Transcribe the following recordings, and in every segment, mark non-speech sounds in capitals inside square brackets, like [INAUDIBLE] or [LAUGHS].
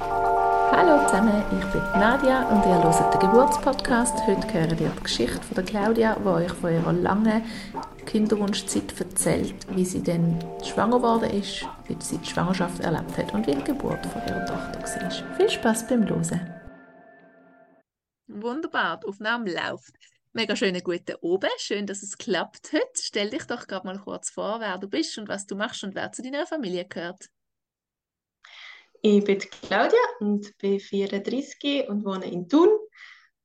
Hallo zusammen, ich bin Nadia und ihr hört den Geburtspodcast. Heute hören ihr die Geschichte von der Claudia, die euch von ihrer langen Kinderwunschzeit erzählt, wie sie dann schwanger geworden ist, wie sie die Schwangerschaft erlebt hat und wie die Geburt von ihrer Tochter war. Viel Spaß beim Hören. Wunderbar, die Aufnahme läuft. Mega schönen guten Abend, schön, dass es klappt heute. Stell dich doch gerade mal kurz vor, wer du bist und was du machst und wer zu deiner Familie gehört. Ich bin Claudia und bin 34 und wohne in Thun.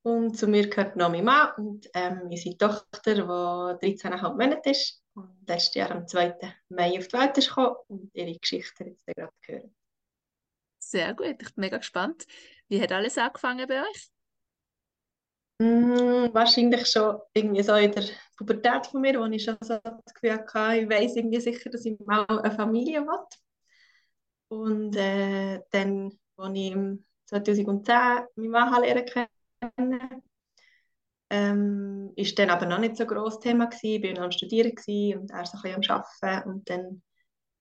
Und zu mir gehört noch mein Mann und ähm, unsere Tochter, die 13,5 Monate ist und letztes Jahr am 2. Mai auf die Welt ist gekommen und ihre Geschichte jetzt gerade gehört. Sehr gut, ich bin mega gespannt. Wie hat alles angefangen bei euch? Mm, wahrscheinlich schon irgendwie so in der Pubertät von mir, wo ich schon so das Gefühl hatte, ich weiß irgendwie sicher, dass ich mal eine Familie will. Und äh, dann, als ich 2010 meinen Mann lernen kennen ähm, ist dann aber noch nicht so ein grosses Thema gewesen. Ich war noch am Studieren und er so ein am Arbeiten und dann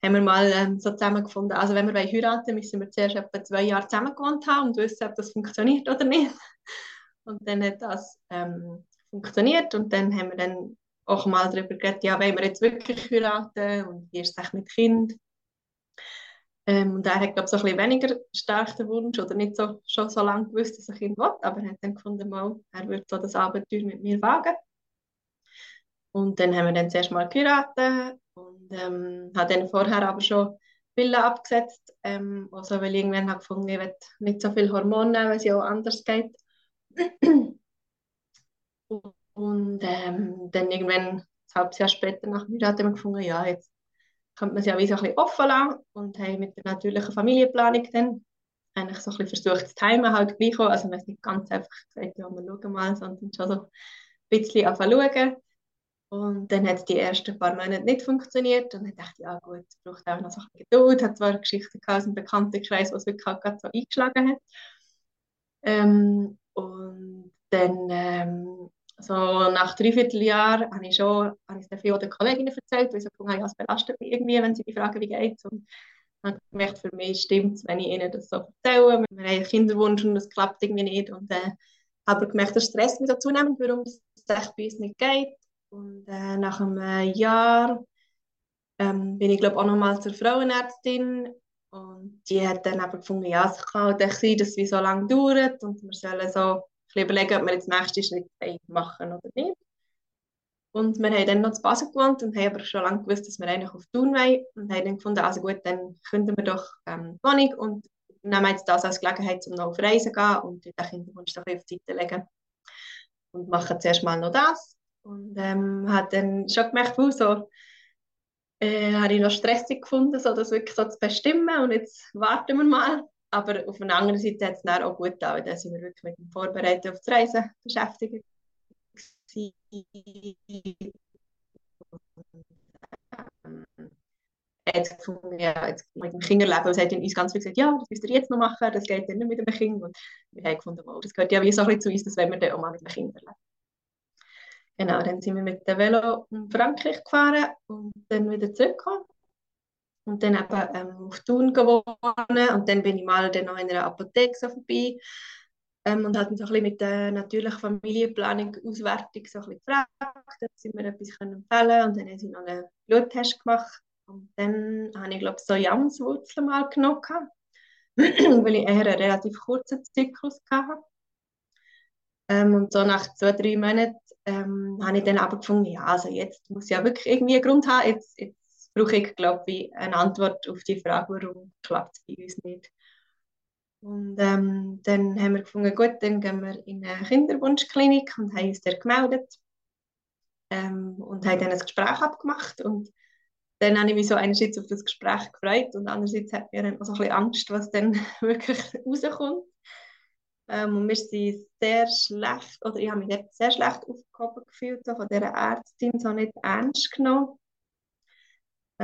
haben wir mal ähm, so zusammengefunden, also wenn wir heiraten müssen wir zuerst etwa zwei Jahre zusammen gewohnt haben und wissen, ob das funktioniert oder nicht. [LAUGHS] Und dann hat das ähm, funktioniert und dann haben wir dann auch mal darüber geredet, ja, wollen wir jetzt wirklich heiraten und wie ist es mit Kind? Ähm, und er hat, glaube ich, so ein bisschen weniger stark den Wunsch oder nicht so, schon so lange gewusst, dass er Kind will, aber er hat dann gefunden, mal, er würde so das Abenteuer mit mir wagen. Und dann haben wir dann zuerst mal geheiratet und ähm, hat dann vorher aber schon Pillen abgesetzt, ähm, also weil ich irgendwann habe gefunden, ich will nicht so viel Hormone nehmen, weil es ja auch anders geht. und ähm, dann irgendwann, ein halbes Jahr später nach mir, hat er gefunden, ja, jetzt könnte man es ja wie ein bisschen offen lassen und haben mit der natürlichen Familienplanung dann eigentlich so ein bisschen versucht, das Timen halt gleich auch. Also man ist nicht ganz einfach gesagt, ja, wir schauen mal, sondern schon so ein bisschen schauen. Und dann hat es die ersten paar Monate nicht funktioniert und dann dachte ich, ja gut, es braucht auch noch so ein bisschen Geduld. Hat zwar Geschichten aus dem Bekanntenkreis, was wirklich halt gerade so eingeschlagen hat. Ähm, und dann ähm, so nach dreiviertel Jahr habe ich schon habe ich viel den Kolleginnen erzählt, weil ich so es belastet mich irgendwie, wenn sie mich fragen, wie geht's. Und habe gemerkt, für mich stimmt es, wenn ich ihnen das so erzähle. Wir haben einen Kinderwunsch und es klappt irgendwie nicht. Und äh, habe gemerkt, das stresst mich so zunehmend, warum es bei uns nicht geht. Und äh, nach einem Jahr ähm, bin ich, glaube auch nochmal zur Frauenärztin. Und die hat dann aber gefunden, ja, es kann halt sein, dass es so lange dauert und wir sollen so überlegen, ob wir jetzt den nächsten Schritt machen oder nicht. Und wir haben dann noch zu Basel gewohnt und haben aber schon lange gewusst, dass wir eigentlich auf Thun wollen. Und haben dann gefunden, also gut, dann könnten wir doch ähm, die Wohnung und nehmen jetzt das als Gelegenheit, um noch auf Reisen zu gehen und den Kinderwunsch doch auf die Seite legen. Und machen zuerst mal noch das. Und ähm, hat dann schon gemerkt, wow, so, äh, habe ich noch stressig gefunden, so das wirklich so zu bestimmen und jetzt warten wir mal. Aber auf der anderen Seite hat es dann auch gut getan, weil dann sind wir wirklich mit dem Vorbereiten auf die Reise beschäftigt. Jetzt gefunden, ja, mit dem Kinderleben, und es hat uns ganz viel gesagt, ja, das müsst ihr jetzt noch machen, das geht dann nicht mit dem Kind. Und wir haben gefunden, das gehört ja wie so ein bisschen zu uns, das wollen wir dann auch mal mit dem Kind erleben. Genau, dann sind wir mit dem Velo in Frankreich gefahren und dann wieder zurückgekommen und dann eben ähm, auf Thun gewohnt und dann bin ich mal dann noch in einer Apotheke so vorbei. Ähm, und hatten so ein bisschen mit der natürlichen Familienplanung Auswertung so ein bisschen gefragt, ob sie mir etwas können empfehlen und dann haben sie noch einen Bluttest gemacht. Und dann habe ich glaube so Jamswurzeln mal genommen, [CLEARS THROAT] weil ich eher einen relativ kurzen Zyklus hatte. Ähm, und so nach zwei, drei Monaten ähm, habe ich dann aber gefunden, ja, also jetzt muss ich ja wirklich irgendwie einen Grund haben, jetzt, jetzt brauche ich, glaube ich, eine Antwort auf die Frage, warum klappt es bei uns nicht. Und ähm, dann haben wir gefunden, gut, dann gehen wir in eine Kinderwunschklinik und haben uns dort gemeldet ähm, und haben dann ein Gespräch abgemacht. Und dann habe ich mich so einerseits auf das Gespräch gefreut und andererseits hat mir dann auch so ein bisschen Angst, was dann [LAUGHS] wirklich rauskommt. Ähm, und wir sind sehr schlecht, oder ich habe mich sehr schlecht aufgehoben gefühlt, so von dieser Ärztin so nicht ernst genommen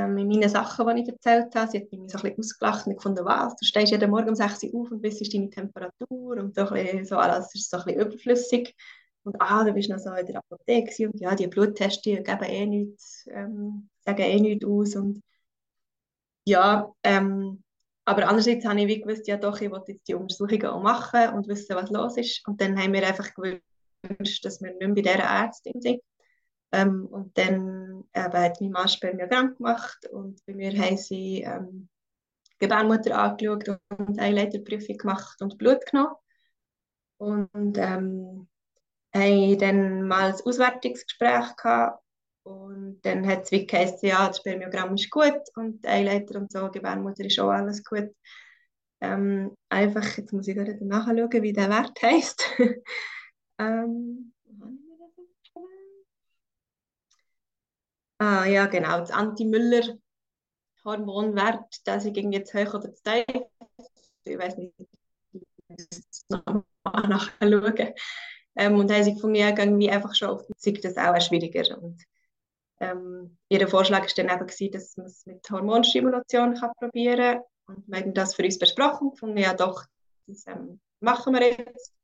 ähm, in meinen Sachen, die ich erzählt habe. Sie hat mich so ein bisschen ausgelacht und gefunden, was, du stehst jeden Morgen um 6 Uhr auf und ist deine Temperatur und so, ein bisschen, so alles ist so ein bisschen überflüssig. Und ah, du bist noch so in der Apotheke und ja, die Bluttests die geben eh nichts, ähm, sagen eh nichts aus und ja, ähm, aber andererseits habe ich wie gewusst, ja doch, ich wollte jetzt die Untersuchungen auch machen und wissen, was los ist. Und dann haben wir einfach gewünscht, dass wir nicht mehr bei dieser Ärztin sind. Ähm, und dann eben, hat mein Mann Spermiogramm gemacht und bei mir haben sie ähm, Gebärmutter angeschaut und eine Leiterprüfung gemacht und Blut genommen. Und ähm, haben dann mal ein Auswertungsgespräch gehabt und dann hat es wie geheißen, ja, das Spermiogramm ist gut und Eileiter und so, Gebärmutter ist auch alles gut. Ähm, einfach, jetzt muss ich gerade nachschauen, wie der Wert heisst. [LAUGHS] ähm, ah, ja, genau, das Anti-Müller-Hormonwert, das ist zu hoch oder zu tief. Ich weiß nicht, ich muss nochmal nachschauen. Ähm, und haben sie gefunden, ja, irgendwie einfach schon auf die das auch schwieriger. Und ähm, ihr Vorschlag war dann eben, gewesen, dass man es mit Hormonstimulation kann probieren kann. Und wir haben das für uns besprochen und gefunden, ja doch, das ähm, machen wir jetzt.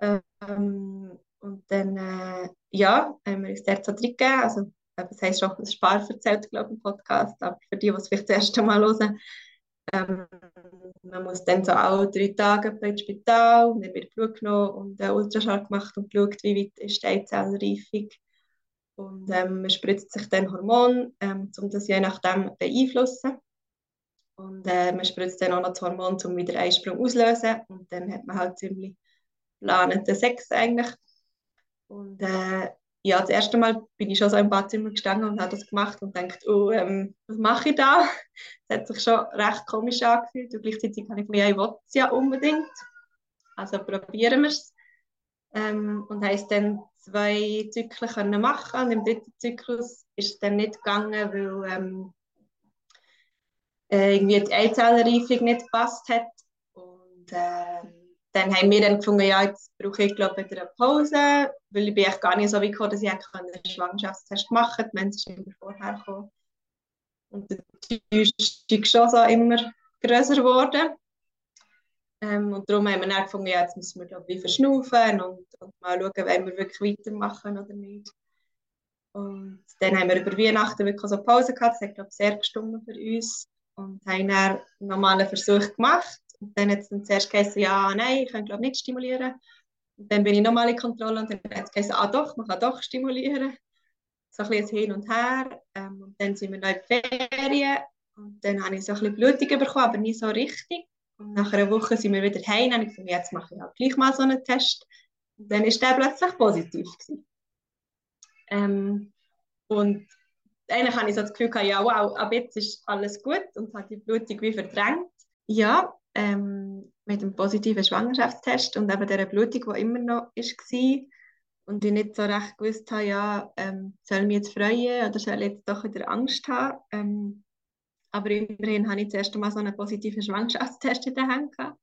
Ähm, und dann, äh, ja, haben wir uns dort so drin gegeben. Also, das heisst schon, das Spar erzählt, glaube ich, im Podcast, aber für die, die es vielleicht das erste Mal hören, ähm, man muss dann so alle drei Tage ins Spital, dann wird Blut genommen und einen Ultraschall gemacht und geschaut, wie weit ist die Eizellreifung und ähm, man spritzt sich dann Hormon, ähm, um das je nachdem beeinflussen. Und äh, man spritzt dann auch noch das Hormon, um wieder Eisprung auslösen. Und dann hat man halt ziemlich planenden Sex eigentlich. Und äh, ja, das erste Mal bin ich schon so im Badzimmer gestanden und habe das gemacht und dachte, oh, ähm, was mache ich da? Das hat sich schon recht komisch angefühlt und gleichzeitig habe ich mir, ich will es ja unbedingt. Also probieren wir es. Ähm, und haben es dann zwei Zyklen können machen und im dritten Zyklus ist es dann nicht gegangen, weil ähm, äh, irgendwie die Eizellenreifung nicht gepasst hat. Und äh, dann haben wir dann gefunden, ja, jetzt brauche ich glaube wieder eine Pause, weil ich bin echt gar nicht so weit gekommen, dass ich einen Schwangerschaftstest machen konnte. Die Mensa ist immer vorher gekommen. Und der Täuschung ist schon so immer größer geworden. Ähm, und darum haben wir dann gefunden, ja, jetzt müssen wir da ein verschnaufen und, und mal schauen, wenn wir wirklich weitermachen oder nicht. Und dann haben wir über Weihnachten wirklich so Pause gehabt, das hat, glaube ich, sehr gestummt für uns. Und haben dann einen normalen Versuch gemacht. Und dann hat es zuerst geheißen, ja, nein, ich kann glaube nicht stimulieren. Und dann bin ich nochmal in Kontrolle und dann hat es geheißen, ah doch, man kann doch stimulieren. So ein bisschen hin und her. Ähm, und dann sind wir noch in die Ferien. Und dann habe ich so ein bisschen Blutung bekommen, aber nicht so richtig. Und nach einer Woche sind wir wieder heim und ich gesagt, jetzt mache ich halt gleich mal so einen Test. Und dann ist der plötzlich positiv. Ähm, und eigentlich habe ich so das Gefühl gehabt, ja wow, ab jetzt ist alles gut und hat die Blutung wie verdrängt. Ja, ähm, mit dem positiven Schwangerschaftstest und eben dieser Blutung, die immer noch war. Und ich nicht so recht gewusst habe, ja, ähm, soll ich mich jetzt freuen oder soll ich jetzt doch wieder Angst haben. Ähm, aber immerhin habe ich das erste Mal so einen positiven Schwangerschaftstest in der Hand gehabt.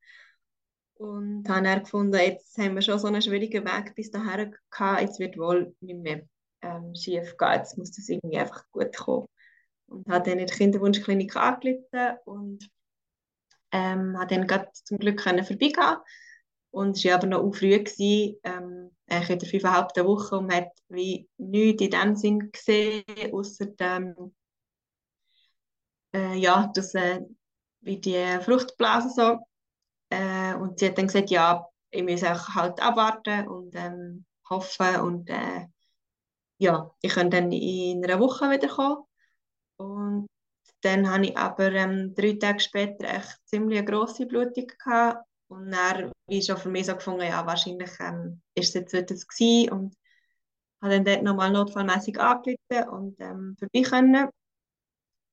Und habe dann gefunden, jetzt haben wir schon so einen schwierigen Weg bis dahin gehabt, jetzt wird wohl nicht mehr ähm, schief gehen, jetzt muss das irgendwie einfach gut kommen. Und habe dann in der Kinderwunschklinik angerufen und ähm, habe dann zum Glück können vorbeigehen und es war aber noch früh, ähm, in der fünfeinhalbten Woche und man hat wie nichts in dem Sinn gesehen, außer dem äh, ja, das, äh, wie die Fruchtblase so. Äh, und sie hat dann gesagt, ja, ich muss auch halt abwarten und ähm, hoffen und äh, ja, ich kann dann in einer Woche wieder kommen. Und dann habe ich aber ähm, drei Tage später echt ziemlich eine grosse Blutung gehabt. Und dann war schon für mich so gefunden, ja, wahrscheinlich ähm, ist es jetzt wieder das. Und habe dann dort nochmal notfallmäßig angerufen und ähm, vorbei können.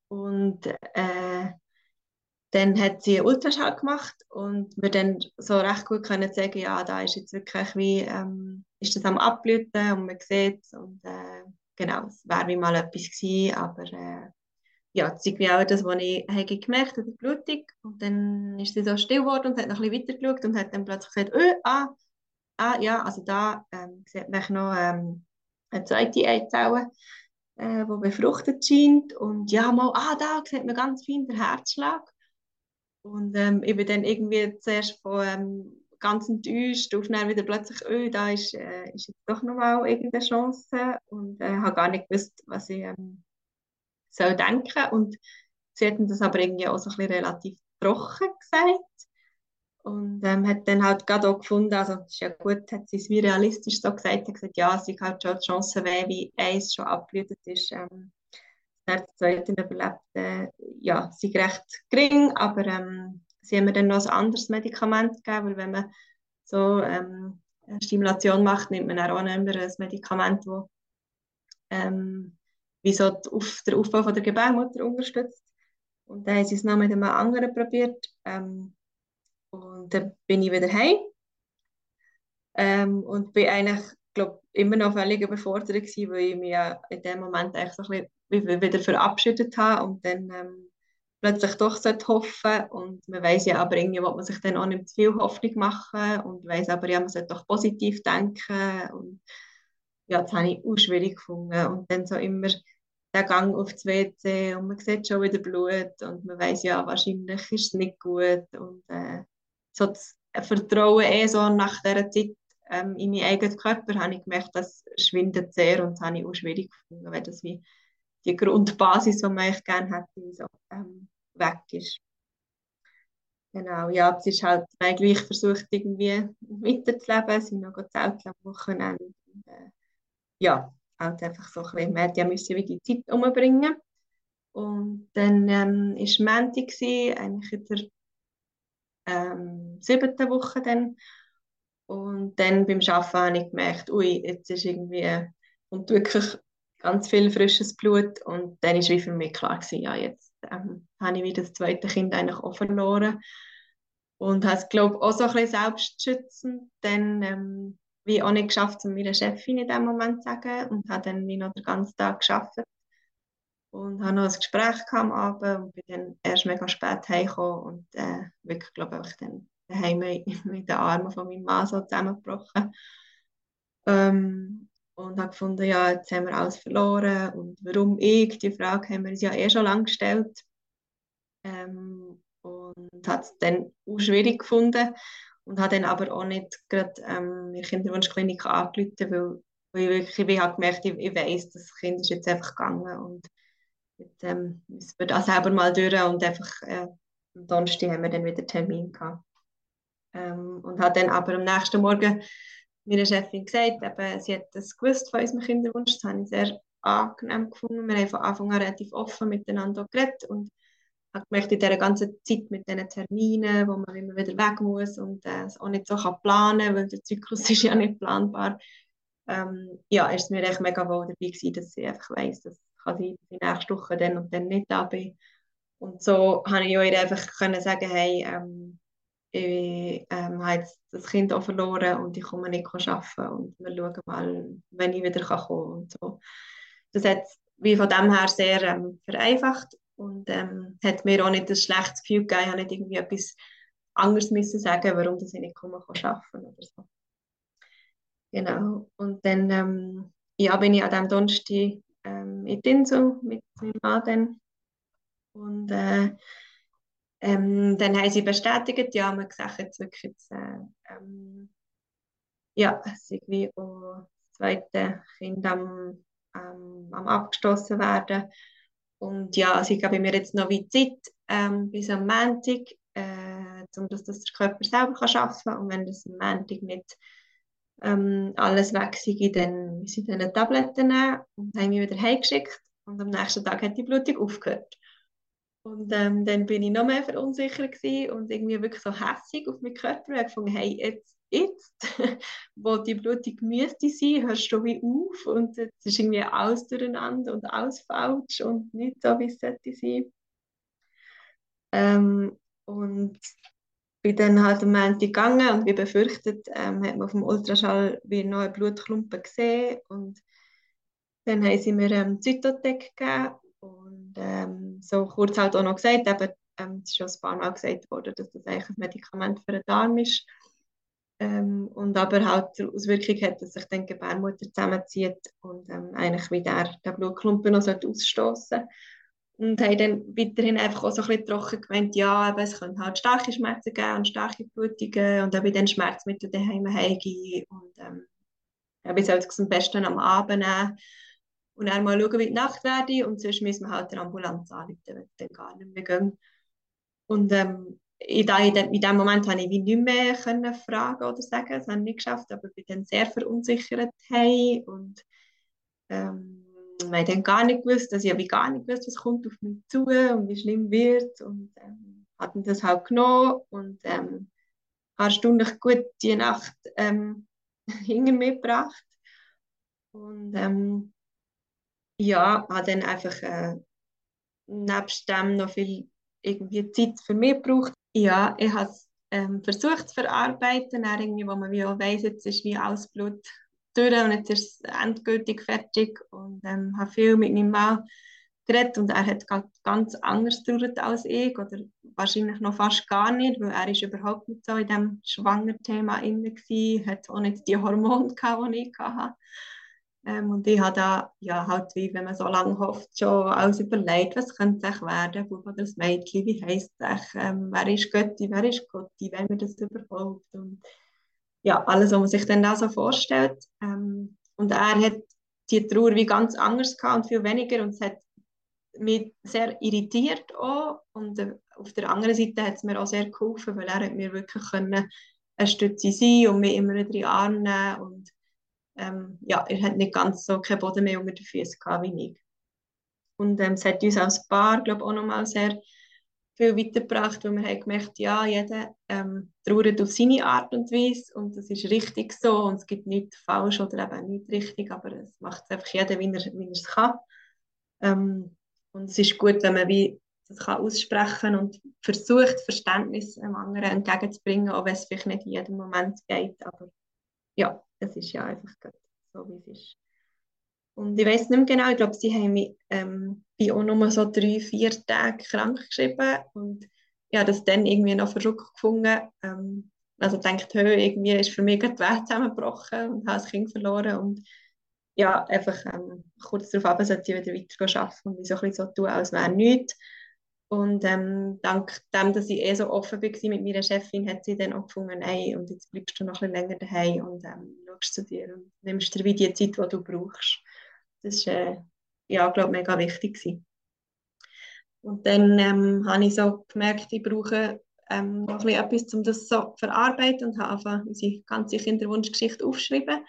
Und äh, dann hat sie einen Ultraschall gemacht und wir dann so recht gut können sagen, ja, da ist jetzt wirklich wie, ähm, ist das am Abblüten und man sieht es und äh, genau, es wäre wie mal etwas gewesen, aber äh, ja, wie auch das, was ich habe gemerkt habe, die Blutung und dann ist sie so still geworden und hat noch ein bisschen weiter geschaut und hat dann plötzlich gesagt, oh, ah, ah, ja, also da ähm, sieht man noch ähm, eine zweite Eizelle äh, wo befruchtet scheint. Und ja, mal, ah, da sieht man ganz fein den Herzschlag. Und ähm, ich bin dann irgendwie zuerst von ähm, ganz enttäuscht, auf dann wieder plötzlich, oh, da ist, äh, ist jetzt doch nochmal irgendeine Chance. Und äh, habe gar nicht gewusst, was ich ähm, soll denken. Und sie hatten das aber irgendwie auch so ein bisschen relativ trocken gesagt. Und ähm, hat dann halt gerade auch gefunden, also das ist ja gut, hat sie es wie realistisch so gesagt, hat gesagt, ja, sie hat schon die Chance, wenn wie eins schon abgeblüht ist, ähm, der zweite überlebt, äh, ja, sie recht gering, aber ähm, sie haben mir dann noch ein anderes Medikament gegeben, weil wenn man so ähm, eine Stimulation macht, nimmt man auch nicht mehr ein Medikament, das wie so auf der Aufbau von der Gebärmutter unterstützt. Und dann haben sie es noch mit einem anderen probiert. Ähm, und dann bin ich wieder heim. Ähm, und bin eigentlich, glaube immer noch völlig überfordert gewesen, weil ich mich ja in dem Moment eigentlich so ein bisschen wieder verabschiedet habe und dann ähm, plötzlich doch hoffen und man weiß ja aber irgendwie, will man sich dann auch nicht zu viel Hoffnung machen und weiß aber ja, man sollte doch positiv denken und ja, das habe ich auch schwierig gefunden und dann so immer der Gang auf das WC und man sieht schon wieder Blut und man weiß ja, wahrscheinlich ist es nicht gut und äh, so das Vertrauen eh so nach dieser Zeit ähm, in meinen eigenen Körper habe ich gemerkt, das schwindet sehr und das habe ich auch schwierig gefunden, weil das wie die Grundbasis, die man eigentlich gerne hätte, so ähm, weg ist. Genau, ja, es ist halt, man gleich versucht irgendwie weiterzuleben, es sind noch Zelte am Wochenende. Und, äh, ja, halt einfach so ein bisschen, ja müssen wie die Zeit umbringen. Und dann ähm, ist Montag, eigentlich in der ähm, siebten Woche dann. Und dann beim Arbeiten habe ich gemerkt, ui, jetzt ist irgendwie, und wirklich ganz viel frisches Blut. Und dann war wie für mich klar, gewesen, ja, jetzt ähm, habe ich wieder das zweite Kind eigentlich auch verloren. Und habe es, glaube ich, auch so ein bisschen selbstschützend dann ähm, wie auch nicht geschafft, um meiner Chefin in dem Moment zu sagen. Und habe dann wie noch den ganzen Tag gearbeitet. Und habe noch ein Gespräch am Abend und bin dann erst mega spät heimgekommen und äh, wirklich, glaube ich, dann daheim [LAUGHS] mit den Armen von meinem Mann so zusammengebrochen. Ähm, und habe gefunden, ja, jetzt haben wir alles verloren und warum ich, die Frage haben wir uns ja eh schon lange gestellt. Ähm, und habe es dann auch schwierig gefunden und habe dann aber auch nicht gerade ähm, die Kinderwunschklinik angerufen, weil, weil ich wirklich ich habe gemerkt, ich, ich weiss, das Kind ist jetzt einfach gegangen und jetzt ähm, müssen wir das selber mal durch und einfach äh, am Donnerstag haben wir dann wieder Termin gehabt. Ähm, und habe dann aber am nächsten Morgen meiner Chefin gesagt, eben, sie hat das gewusst von unserem Kinderwunsch. Das habe ich sehr angenehm gefunden. Wir haben von Anfang an relativ offen miteinander geredet und habe gemerkt, in dieser ganzen Zeit mit diesen Terminen, wo man immer wieder weg muss und äh, es auch nicht so kann planen kann, weil der Zyklus [LAUGHS] ist ja nicht planbar. Ähm, ja, ist es mir echt mega wohl dabei gewesen, dass sie einfach weiss, dass kann sein, dass ich nächste Woche dann und dann nicht da bin. Und so habe ich ihr einfach können sagen, hey, ähm, ich ähm, habe jetzt das Kind auch verloren und ich komme nicht arbeiten und wir schauen mal, wenn ich wieder kommen kann und so. Das hat wie von dem her sehr ähm, vereinfacht und ähm, hat mir auch nicht ein schlechtes Gefühl gegeben, ich habe nicht irgendwie etwas anderes müssen sagen, warum ich nicht komme, arbeiten oder so. Genau. Und dann ähm, ja, bin ich an diesem Donnerstag ähm, in Insel mit meinem Mann Und äh, ähm, dann haben sie bestätigt, ja, man sieht jetzt wirklich, jetzt, äh, ähm, ja, es ist wie auch das zweite Kind am, ähm, am abgestoßen werden. Und ja, also ich gebe mir jetzt noch wie Zeit ähm, bis am Montag, äh, um dass das der Körper selber kann schaffen kann. Und wenn das am Montag nicht ähm, alles weg sei, dann ich dann Tabletten nehmen und haben mich wieder heimgeschickt. Und am nächsten Tag hat die Blutung aufgehört. Und ähm, dann bin ich noch mehr verunsichert und irgendwie wirklich so hässig auf meinen Körper. Ich gefunden, hey, jetzt, jetzt, [LAUGHS] wo die Blutung müsste sein, hörst du wie auf und jetzt ist irgendwie alles durcheinander und alles falsch und nicht so, wie es sollte sein. Ähm, und bin dann halt am Montag gegangen und wie befürchtet, ähm, hat man auf dem Ultraschall wie noch eine Blutklumpen gesehen und dann haben sie mir ähm, Zytotec gegeben und ähm, so kurz halt auch noch gesagt, eben, ähm, es ist schon ein paar Mal gesagt worden, dass das eigentlich ein Medikament für den Darm ist ähm, und aber halt die Auswirkung hat, dass sich dann die Gebärmutter zusammenzieht und ähm, eigentlich wieder der Blutklumpen noch ausstoßen und haben dann weiterhin einfach auch so ein bisschen trocken gemeint, ja, aber es können halt starke Schmerzen geben und starke Blutungen und dann dann Schmerzmittel daheim heimgehen und ähm, ja, ich sollte es am besten am Abend nehmen. Und dann mal schauen, wie die Nacht werde. Und sonst müssen wir halt eine Ambulanz anrufen, wenn es dann gar nicht mehr geht. Und ähm, in, dem Moment habe ich wie nicht mehr fragen oder sagen, das habe ich nicht geschafft, aber ich dann sehr verunsichert hey und ähm, habe dann gar nicht gewusst, dass ich habe gar nicht gewusst, was kommt auf mich zu und wie schlimm wird und ähm, hatten das halt genommen und ähm, stundenlich gut die Nacht ähm, [LAUGHS] hinter mir gebracht und ähm, ja, habe dann einfach äh, nebst dem noch viel irgendwie Zeit für mich gebraucht. Ja, ich habe es ähm, versucht zu verarbeiten, irgendwie, wo man wie auch weiss, jetzt ist wie alles Blut durch und jetzt ist es endgültig fertig und ähm, habe viel mit meinem Mann geredet und er hat ganz anders gedauert als ich oder wahrscheinlich noch fast gar nicht, weil er ist überhaupt nicht so in dem Schwangerthema inne war, hat auch nicht die Hormone [LAUGHS] gehabt, die ich hatte. Ähm, und ich habe da, ja, halt wie wenn man so lange hofft, schon alles überlegt, was könnte es werden, Bub oder das Mädchen, wie heisst es, ähm, wer ist Götti, wer ist Gotti, wenn wir das überhaupt und ja, alles, was man sich dann da so vorstellt. Ähm, und er hat die Trauer wie ganz anders gehabt und viel weniger und es hat mich sehr irritiert auch und äh, auf der anderen Seite hat es mir auch sehr geholfen, weil er hat mir wirklich können eine Stütze sein und mich immer in Arm nehmen und ähm, ja, er hat nicht ganz so keinen Boden mehr unter den Füßen gehabt wie ich. Und ähm, es hat uns als Paar, glaube auch nochmal sehr viel weitergebracht, weil wir haben gemerkt, ja, jeder ähm, trauert auf seine Art und Weise und das ist richtig so und es gibt nichts falsch oder eben nicht richtig, aber es macht einfach jeder, wie er, wie er es kann. Ähm, und es ist gut, wenn man wie das kann aussprechen und versucht, Verständnis einem anderen entgegenzubringen, auch wenn es vielleicht nicht in jedem Moment geht, aber ja, es ist ja einfach so, wie es ist. Und ich weiß nicht mehr genau, ich glaube, sie haben mich ähm, bei auch nur so drei, vier Tage krank geschrieben und habe das dann irgendwie noch verrückt gefunden. Ähm, also denkt, hey, irgendwie ist für mich die Welt zusammengebrochen und habe das Kind verloren und ja, einfach ähm, kurz darauf ab, sollte ich wieder weiter arbeiten und so ein bisschen so tun, als wäre nichts. Und ähm, dank dem, dass ich eh so offen war mit meiner Chefin, hat sie dann auch gefunden, hey, und jetzt bleibst du noch ein bisschen länger daheim und ähm, schaust zu dir und nimmst dir wie die Zeit, die du brauchst. Das war, äh, ja, glaube mega wichtig gewesen. Und dann ähm, habe ich so gemerkt, ich brauche ähm, noch ein etwas, um das so zu verarbeiten und habe einfach unsere ganze Kinderwunschgeschichte aufgeschrieben.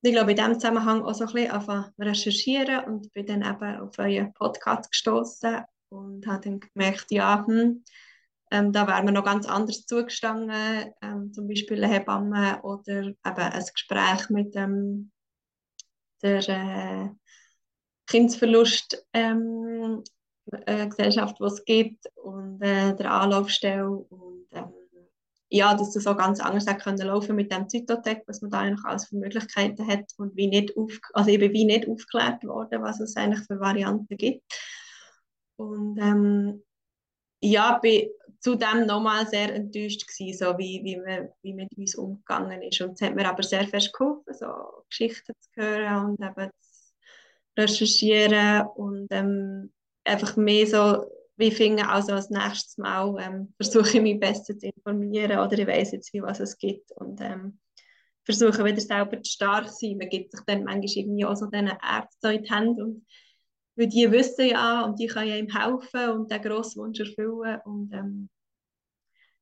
Ich glaube, in diesem Zusammenhang auch so ein bisschen recherchieren und bin dann eben auf euren Podcast gestoßen und habe dann gemerkt, ja, hm, ähm, da wäre mir noch ganz anders zugestanden, ähm, zum Beispiel eine Hebamme oder eben ein Gespräch mit ähm, der äh, Kindsverlust ähm, äh, die es gibt und äh, der Anlaufstelle und ähm, ja, dass das so ganz anders hat können laufen mit dem Zytotec, was man da eigentlich alles für Möglichkeiten hat und wie nicht auf, also eben wie nicht aufgeklärt worden, was es eigentlich für Varianten gibt. Und ähm, ja, bin zudem nochmal sehr enttäuscht gewesen, so wie, wie, man, wie mit uns umgegangen ist. Und es hat mir aber sehr fest geholfen, so Geschichten zu hören und eben zu recherchieren und ähm, einfach mehr so, wie finde also als nächstes Mal ähm, versuche ich mich besser zu informieren oder ich weiß jetzt, wie was es gibt und ähm, versuche wieder selber zu stark zu sein. Man gibt sich dann manchmal irgendwie auch so diesen Ärzten in die Hände und weil die wissen ja und die können ihm helfen und den grossen Wunsch erfüllen. Und ähm,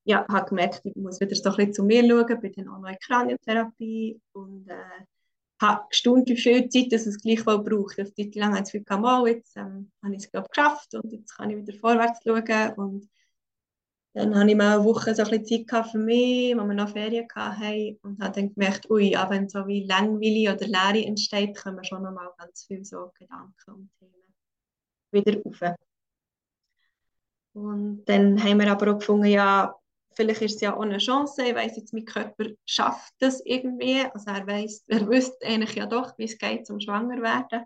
ja, habe gemerkt, ich muss wieder so ein bisschen zu mir schauen, bin dann auch noch in Kraniotherapie und äh, habe gestaunt, wie viel Zeit dass es gleich wohl braucht. Also, Zeit lang habe ich das Gefühl, mal, jetzt ähm, habe ich es glaube geschafft und jetzt kann ich wieder vorwärts schauen. Und dann habe ich mal eine Woche so ein bisschen Zeit für mich, wo wir noch Ferien hatten und habe dann gemerkt, ui, ja, wenn so wie Langweile oder Leere entsteht, kommen schon noch mal ganz viele so Gedanken und Themen wieder rauf. Und dann haben wir aber auch gefunden, ja, vielleicht ist es ja auch eine Chance. Ich weiss jetzt, mein Körper schafft das irgendwie. Also er weiß, [LAUGHS] er wüsste eigentlich ja doch, wie es geht zum Schwanger werden.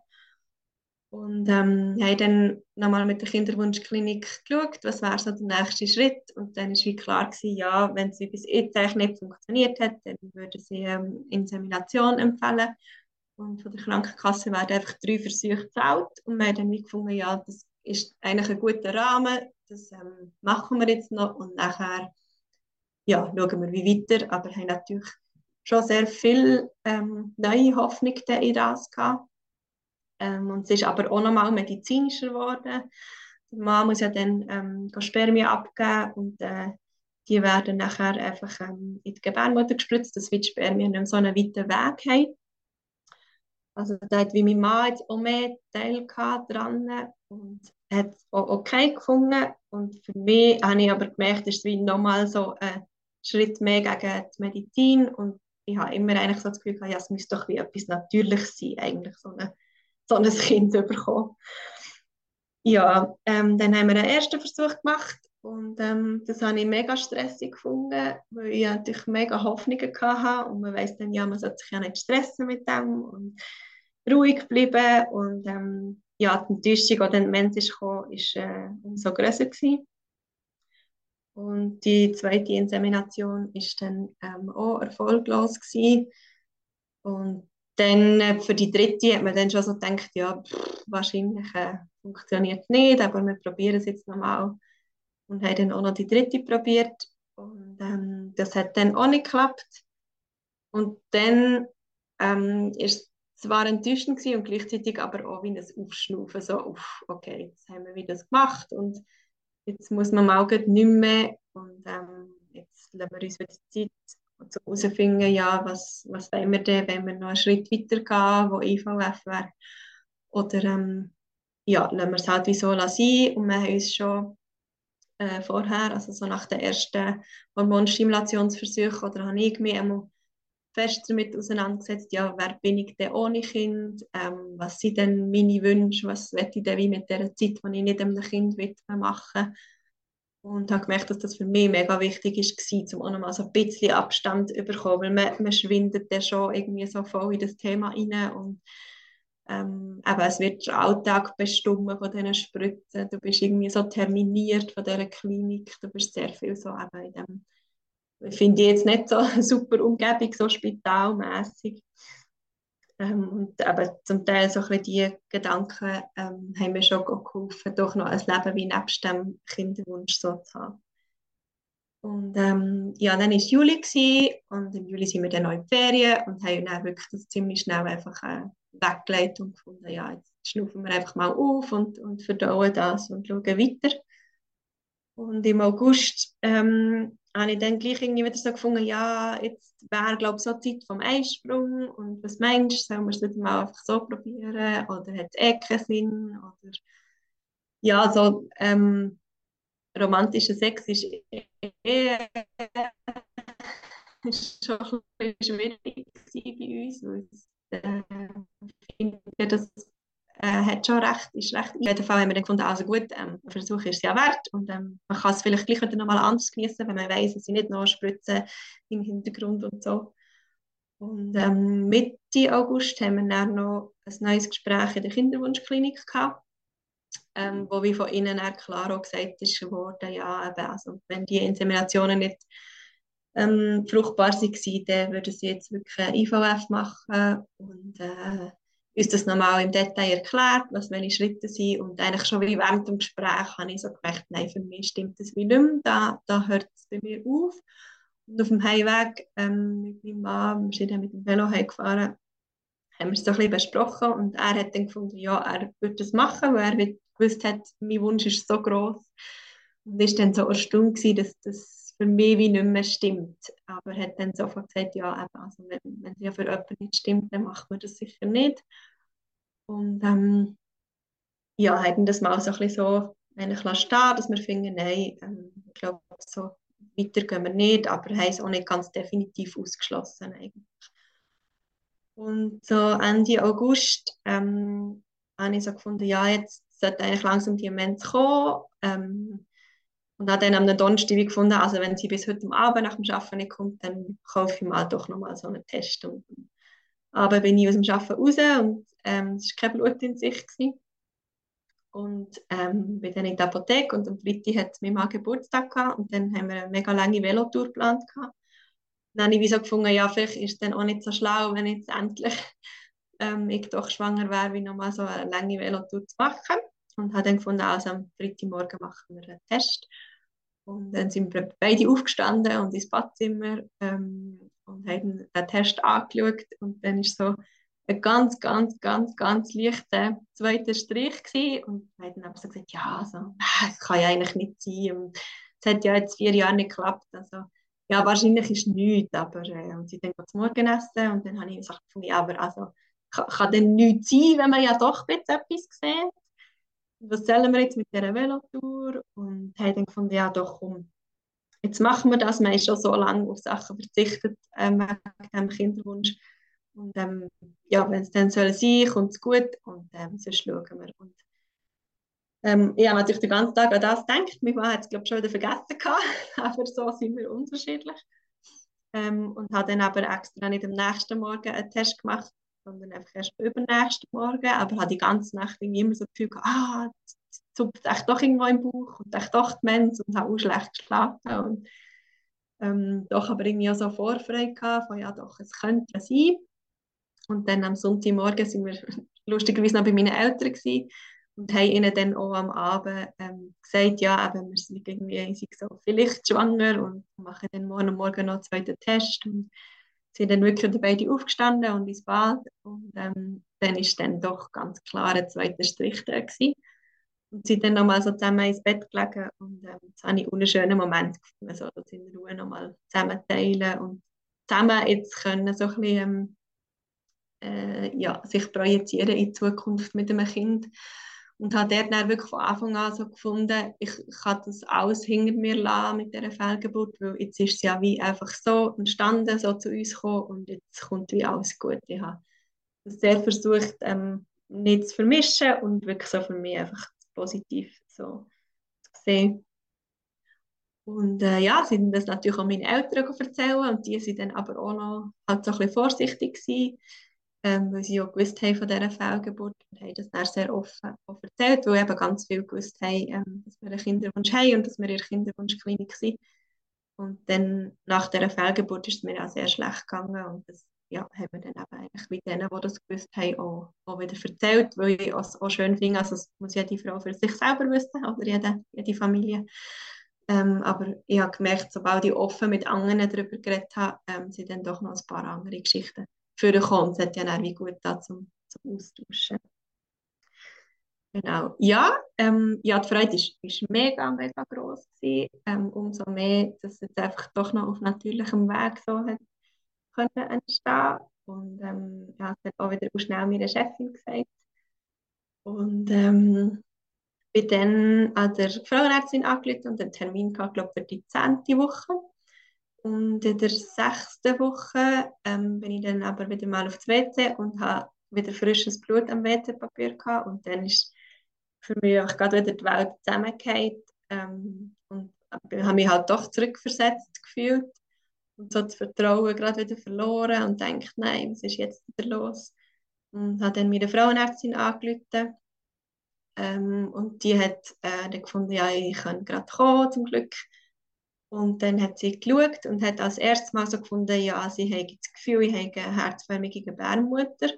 Und ähm, haben dann nochmal mit der Kinderwunschklinik geschaut, was wäre so der nächste Schritt. Und dann war wie klar, gewesen, ja, wenn es bis jetzt eigentlich nicht funktioniert hat, dann würde sie ähm, Insemination empfehlen. Und von der Krankenkasse werden einfach drei Versuche gezahlt. Und wir haben dann gefunden, ja, das ist eigentlich ein guter Rahmen, das ähm, machen wir jetzt noch. Und nachher ja, schauen wir wie weiter. Aber wir haben natürlich schon sehr viel ähm, neue Hoffnung in das gehabt. Ähm, und es ist aber auch nochmal medizinischer geworden. der Mann muss ja dann ähm, Spermien abgeben und äh, die werden nachher einfach ähm, in die Gebärmutter gespritzt, dass die Spermien nicht so einen weiten Weg haben. Also da hat wie mein Mann jetzt auch mehr Teil dran und hat auch okay gefunden. Und für mich habe ich aber gemerkt, ist es wie nochmal so ein Schritt mehr gegen die Medizin und ich habe immer eigentlich so das Gefühl gehabt, ja, es müsste doch wie etwas Natürliches sein, eigentlich so, eine, so ein Kind zu bekommen. Ja, ähm, dann haben wir einen ersten Versuch gemacht und ähm, das habe ich mega stressig gefunden, weil ich natürlich mega Hoffnungen hatte und man weiß dann, ja, man sollte sich ja nicht stressen mit dem und ruhig bleiben und ähm, ja, die Enttäuschung, die dann Mensch ist gekommen, ist äh, umso größer gewesen. Und die zweite Insemination ist dann ähm, auch erfolglos gewesen. Und dann äh, für die dritte hat man dann schon so gedacht, ja, pff, wahrscheinlich äh, funktioniert es nicht, aber wir probieren es jetzt nochmal. Und haben dann auch noch die dritte probiert. Und ähm, das hat dann auch nicht geklappt. Und dann ähm, ist es zwar enttäuschend gewesen und gleichzeitig aber auch wie ein Aufschnaufen, so, uff, okay, jetzt haben wir wieder das gemacht und jetzt muss man mal nicht mehr und ähm, jetzt lassen wir uns wieder Zeit um herauszufinden, ja, was, was wollen wir denn, wenn wir noch einen Schritt weiter gehen, wo IVF wäre. Oder ähm, ja, lassen wir es halt wie so sein und wir haben uns schon äh, vorher, also so nach den ersten Hormonstimulationsversuchen, oder habe ich mich einmal fest damit auseinandergesetzt, ja, wer bin ich denn ohne Kind, ähm, was sind denn meine Wünsche, was möchte ich denn wie mit der Zeit, die ich nicht einem Kind widmen machen? Und habe gemerkt, dass das für mich mega wichtig ist, um auch nochmal so ein bisschen Abstand zu bekommen, weil man, man schwindet dann schon irgendwie so voll in das Thema rein und ähm, aber es wird der Alltag bestimmen von diesen Spritzen, du bist irgendwie so terminiert von dieser Klinik, du bist sehr viel so eben in dem finde ich jetzt nicht so [LAUGHS] super Umgebung, so spitalmäßig. Ähm, und aber zum Teil so ein die Gedanken ähm, haben mir schon geholfen, doch noch ein Leben wie nebst dem Kinderwunsch so zu haben. Und ähm, ja, dann war Juli und im Juli sind wir dann noch in die Ferien und haben dann wirklich das ziemlich schnell einfach äh, weggelegt und gefunden, ja, jetzt schnaufen wir einfach mal auf und, und verdauen das und schauen weiter. Und im August ähm, habe ich dann gleich irgendwie wieder so gefunden, ja, jetzt wäre, glaube ich, so Zeit vom Einsprung und was meinst du, sollen wir es nicht mal einfach so probieren oder hat es eh keinen Sinn oder ja, so ähm, romantischer Sex ist eh ist [LAUGHS] schon ein bisschen schwierig bei uns, ich finde, dass äh, hat schon recht, ist recht. In jedem Fall haben wir dann gefunden, also gut, ähm, ein Versuch ist es ja wert und ähm, man kann es vielleicht gleich wieder nochmal anders genießen, wenn man weiß, es sind nicht noch Spritzen im Hintergrund und so. Und ähm, Mitte August haben wir dann noch ein neues Gespräch in der Kinderwunschklinik gehabt, ähm, wo wie von ihnen klar auch gesagt ist geworden, ja, eben, also wenn die Inseminationen nicht ähm, fruchtbar waren, dann würden sie jetzt wirklich ein IVF machen und äh, uns das nochmal im Detail erklärt, was meine Schritte sind. Und eigentlich schon wie während dem Gespräch habe ich so gemerkt, nein, für mich stimmt das wie nicht mehr, da, da hört es bei mir auf. Und auf dem Heimweg ähm, mit meinem Mann, wir sind dann mit dem Velo heimgefahren, haben wir es so ein bisschen besprochen. Und er hat dann gefunden, ja, er würde das machen, weil er gewusst hat, mein Wunsch ist so groß und ist dann so erstaunt dass das für mich wie nicht mehr stimmt. Aber er hat dann sofort gesagt, ja, eben, also wenn, wenn es ja für jemanden nicht stimmt, dann macht man das sicher nicht. Und ähm, ja, haben das mal so ein bisschen so eigentlich stehen, dass wir finden, nein, ähm, ich glaube, so weiter gehen wir nicht, aber haben es auch nicht ganz definitiv ausgeschlossen eigentlich. Und so Ende August ähm, habe ich so gefunden, ja, jetzt sollte eigentlich langsam die Moment kommen. Ähm, und habe dann am Donnerstag gefunden, also wenn sie bis heute Abend nach dem Arbeiten nicht kommt, dann kaufe ich mal doch nochmal so einen Test. Und aber bin ich aus dem Arbeiten raus und ähm, es war kein Blut in sich. Gewesen. Und ähm, bin dann in der Apotheke und am Freitag hat mein Mann Geburtstag gehabt und dann haben wir eine mega lange Velotour geplant. Gehabt. Dann habe ich so gefunden, ja, vielleicht ist es dann auch nicht so schlau, wenn jetzt endlich [LAUGHS] ähm, ich doch schwanger wäre, wie nochmal so eine lange Velotour zu machen. Und habe dann gefunden, also am Freitagmorgen machen wir einen Test. Und dann sind wir beide aufgestanden und ins Badzimmer ähm, und haben den Test angeschaut. Und dann ist so ein ganz, ganz, ganz, ganz leichter zweiter Strich gewesen. Und wir haben dann so gesagt, ja, also, das kann ja eigentlich nicht sein. Und es hat ja jetzt vier Jahre nicht geklappt. Also, ja, wahrscheinlich ist nichts, aber äh, und sie dann zum Morgen essen und dann habe ich gesagt, ja, aber also, kann, kann denn nichts sein, wenn man ja doch etwas sieht. Was sollen wir jetzt mit dieser Velotour? Und haben dann gefunden, ja doch, komm, jetzt machen wir das. Man ist schon so lange auf Sachen verzichtet ähm, wegen dem Kinderwunsch. Und ähm, ja, wenn es dann soll sein, kommt es gut und ähm, sonst schauen wir. Und, ähm, ich habe natürlich den ganzen Tag an das gedacht. Mein Mann hat es, glaube ich, schon wieder vergessen gehabt, [LAUGHS] aber so sind wir unterschiedlich. Ähm, und habe dann aber extra nicht am nächsten Morgen einen Test gemacht, sondern einfach erst übernächsten Morgen. Aber habe die ganze Nacht immer so das Gefühl ah, jetzt zupft echt doch irgendwo im Bauch und echt doch Demenz und habe auch schlecht geschlafen. Und, ähm, doch aber irgendwie auch so Vorfreude gehabt, von ja doch, es könnte sein. Und dann am Sonntagmorgen sind wir [LAUGHS] lustigerweise noch bei meinen Eltern gewesen und haben ihnen dann auch am Abend ähm, gesagt, ja, eben, wir sind irgendwie sind so vielleicht schwanger und machen dann morgen morgen noch einen zweiten Test und sind dann wirklich beide aufgestanden und ins Bad und ähm, dann ist dann doch ganz klar ein zweiter Strich da gewesen. Und sind dann nochmal so zusammen ins Bett gelegen und ähm, das habe ich einen schönen Moment gefunden, so das in Ruhe nochmal zusammen teilen und zusammen jetzt können so ein bisschen ähm, äh, ja, sich projizieren in die Zukunft mit einem Kind. Und habe dort dann wirklich von Anfang an so gefunden, ich kann das alles hinter mir lassen mit dieser Fehlgeburt, weil jetzt ist es ja wie einfach so entstanden, so zu uns gekommen und jetzt kommt wie alles gut. Ich habe das sehr versucht, ähm, nicht zu vermischen und wirklich so für mich einfach positiv so zu sehen. Und äh, ja, sie haben das natürlich auch meinen Eltern erzählen und die sind dann aber auch noch halt so ein bisschen vorsichtig gewesen ähm, weil sie auch gewusst haben von dieser Fehlgeburt und haben das dann sehr offen auch erzählt, weil eben ganz viel gewusst haben, ähm, dass wir einen Kinderwunsch haben und dass wir in der Kinderwunschklinik sind. Und dann nach dieser Fehlgeburt ist es mir auch sehr schlecht gegangen und das ja, haben wir dann eben eigentlich mit denen, die das gewusst haben, auch, auch wieder erzählt, weil ich es auch schön finde, also das muss jede Frau für sich selber wissen oder jede, jede Familie. Ähm, aber ich habe gemerkt, sobald ich offen mit anderen darüber geredet habe, ähm, sind dann doch noch ein paar andere Geschichten Kunden. Das hat ja auch wie gut da zum, zum Austauschen. Genau. Ja, ähm, ja, die Freude ist, ist mega, mega gross gewesen. Ähm, umso mehr, dass es jetzt einfach doch noch auf natürlichem Weg so hat können entstehen. Und ähm, ja, das hat auch wieder schnell meiner Chefin gesagt. Und ähm, bin dann an der Frauenärztin angerufen und einen Termin gehabt, glaube für die zehnte Woche. Und in der sechsten Woche ähm, bin ich dann aber wieder mal aufs WC und habe wieder frisches Blut am WC-Papier gehabt. Und dann ist für mich auch gerade wieder die Welt zusammengefallen. Ähm, und habe mich halt doch zurückversetzt gefühlt. Und so das Vertrauen gerade wieder verloren und denkt, nein, was ist jetzt wieder los? Und habe dann meine Frauenärztin angerufen. Ähm, und die hat äh, dann gefunden, ja, ich kann gerade kommen, zum Glück. Und dann hat sie geschaut und hat als erstes Mal so gefunden, ja, sie hat das Gefühl, ich habe eine herzförmige Gebärmutter.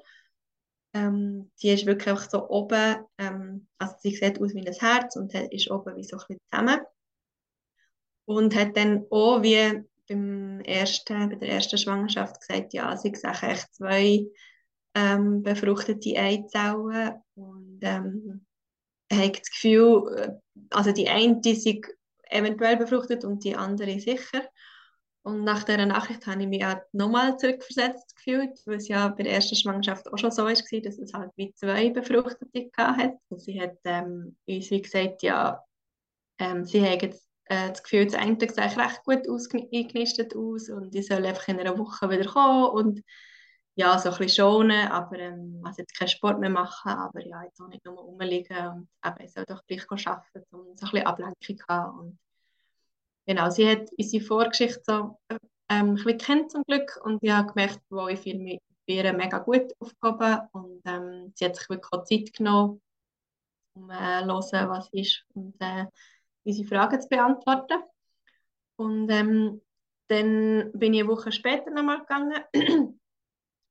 Ähm, die ist wirklich so oben, ähm, also sie sieht aus wie ein Herz und ist oben wie so ein bisschen zusammen. Und hat dann auch wie beim ersten, bei der ersten Schwangerschaft gesagt, ja, sie sehen echt zwei ähm, befruchtete Eizellen und ähm, hat das Gefühl, äh, also die eine, die eventuell befruchtet und die andere sicher. Und nach dieser Nachricht habe ich mich auch nochmal zurückversetzt gefühlt, weil es ja bei der ersten Schwangerschaft auch schon so war, dass es halt wie zwei Befruchtete hatte. Und sie hat ähm, uns wie gesagt, ja, ähm, sie haben jetzt, äh, das Gefühl, das eine sieht recht gut eingenistet aus und ich soll einfach in einer Woche wieder kommen und ja, so ein bisschen schonen, aber ähm, also jetzt keinen Sport mehr machen, aber ja, jetzt auch nicht nur rumliegen und eben, ich soll doch gleich arbeiten, um so ein bisschen Ablenkung zu haben. Und genau, sie hat unsere Vorgeschichte so ähm, ein bisschen kennt zum Glück und ich habe gemerkt, wo ich viel mit ihr mega gut aufgehoben und ähm, sie hat sich wirklich auch Zeit genommen, um äh, zu hören, was ist und äh, unsere Fragen zu beantworten. Und ähm, dann bin ich eine Woche später nochmal gegangen [CLEARS THROAT]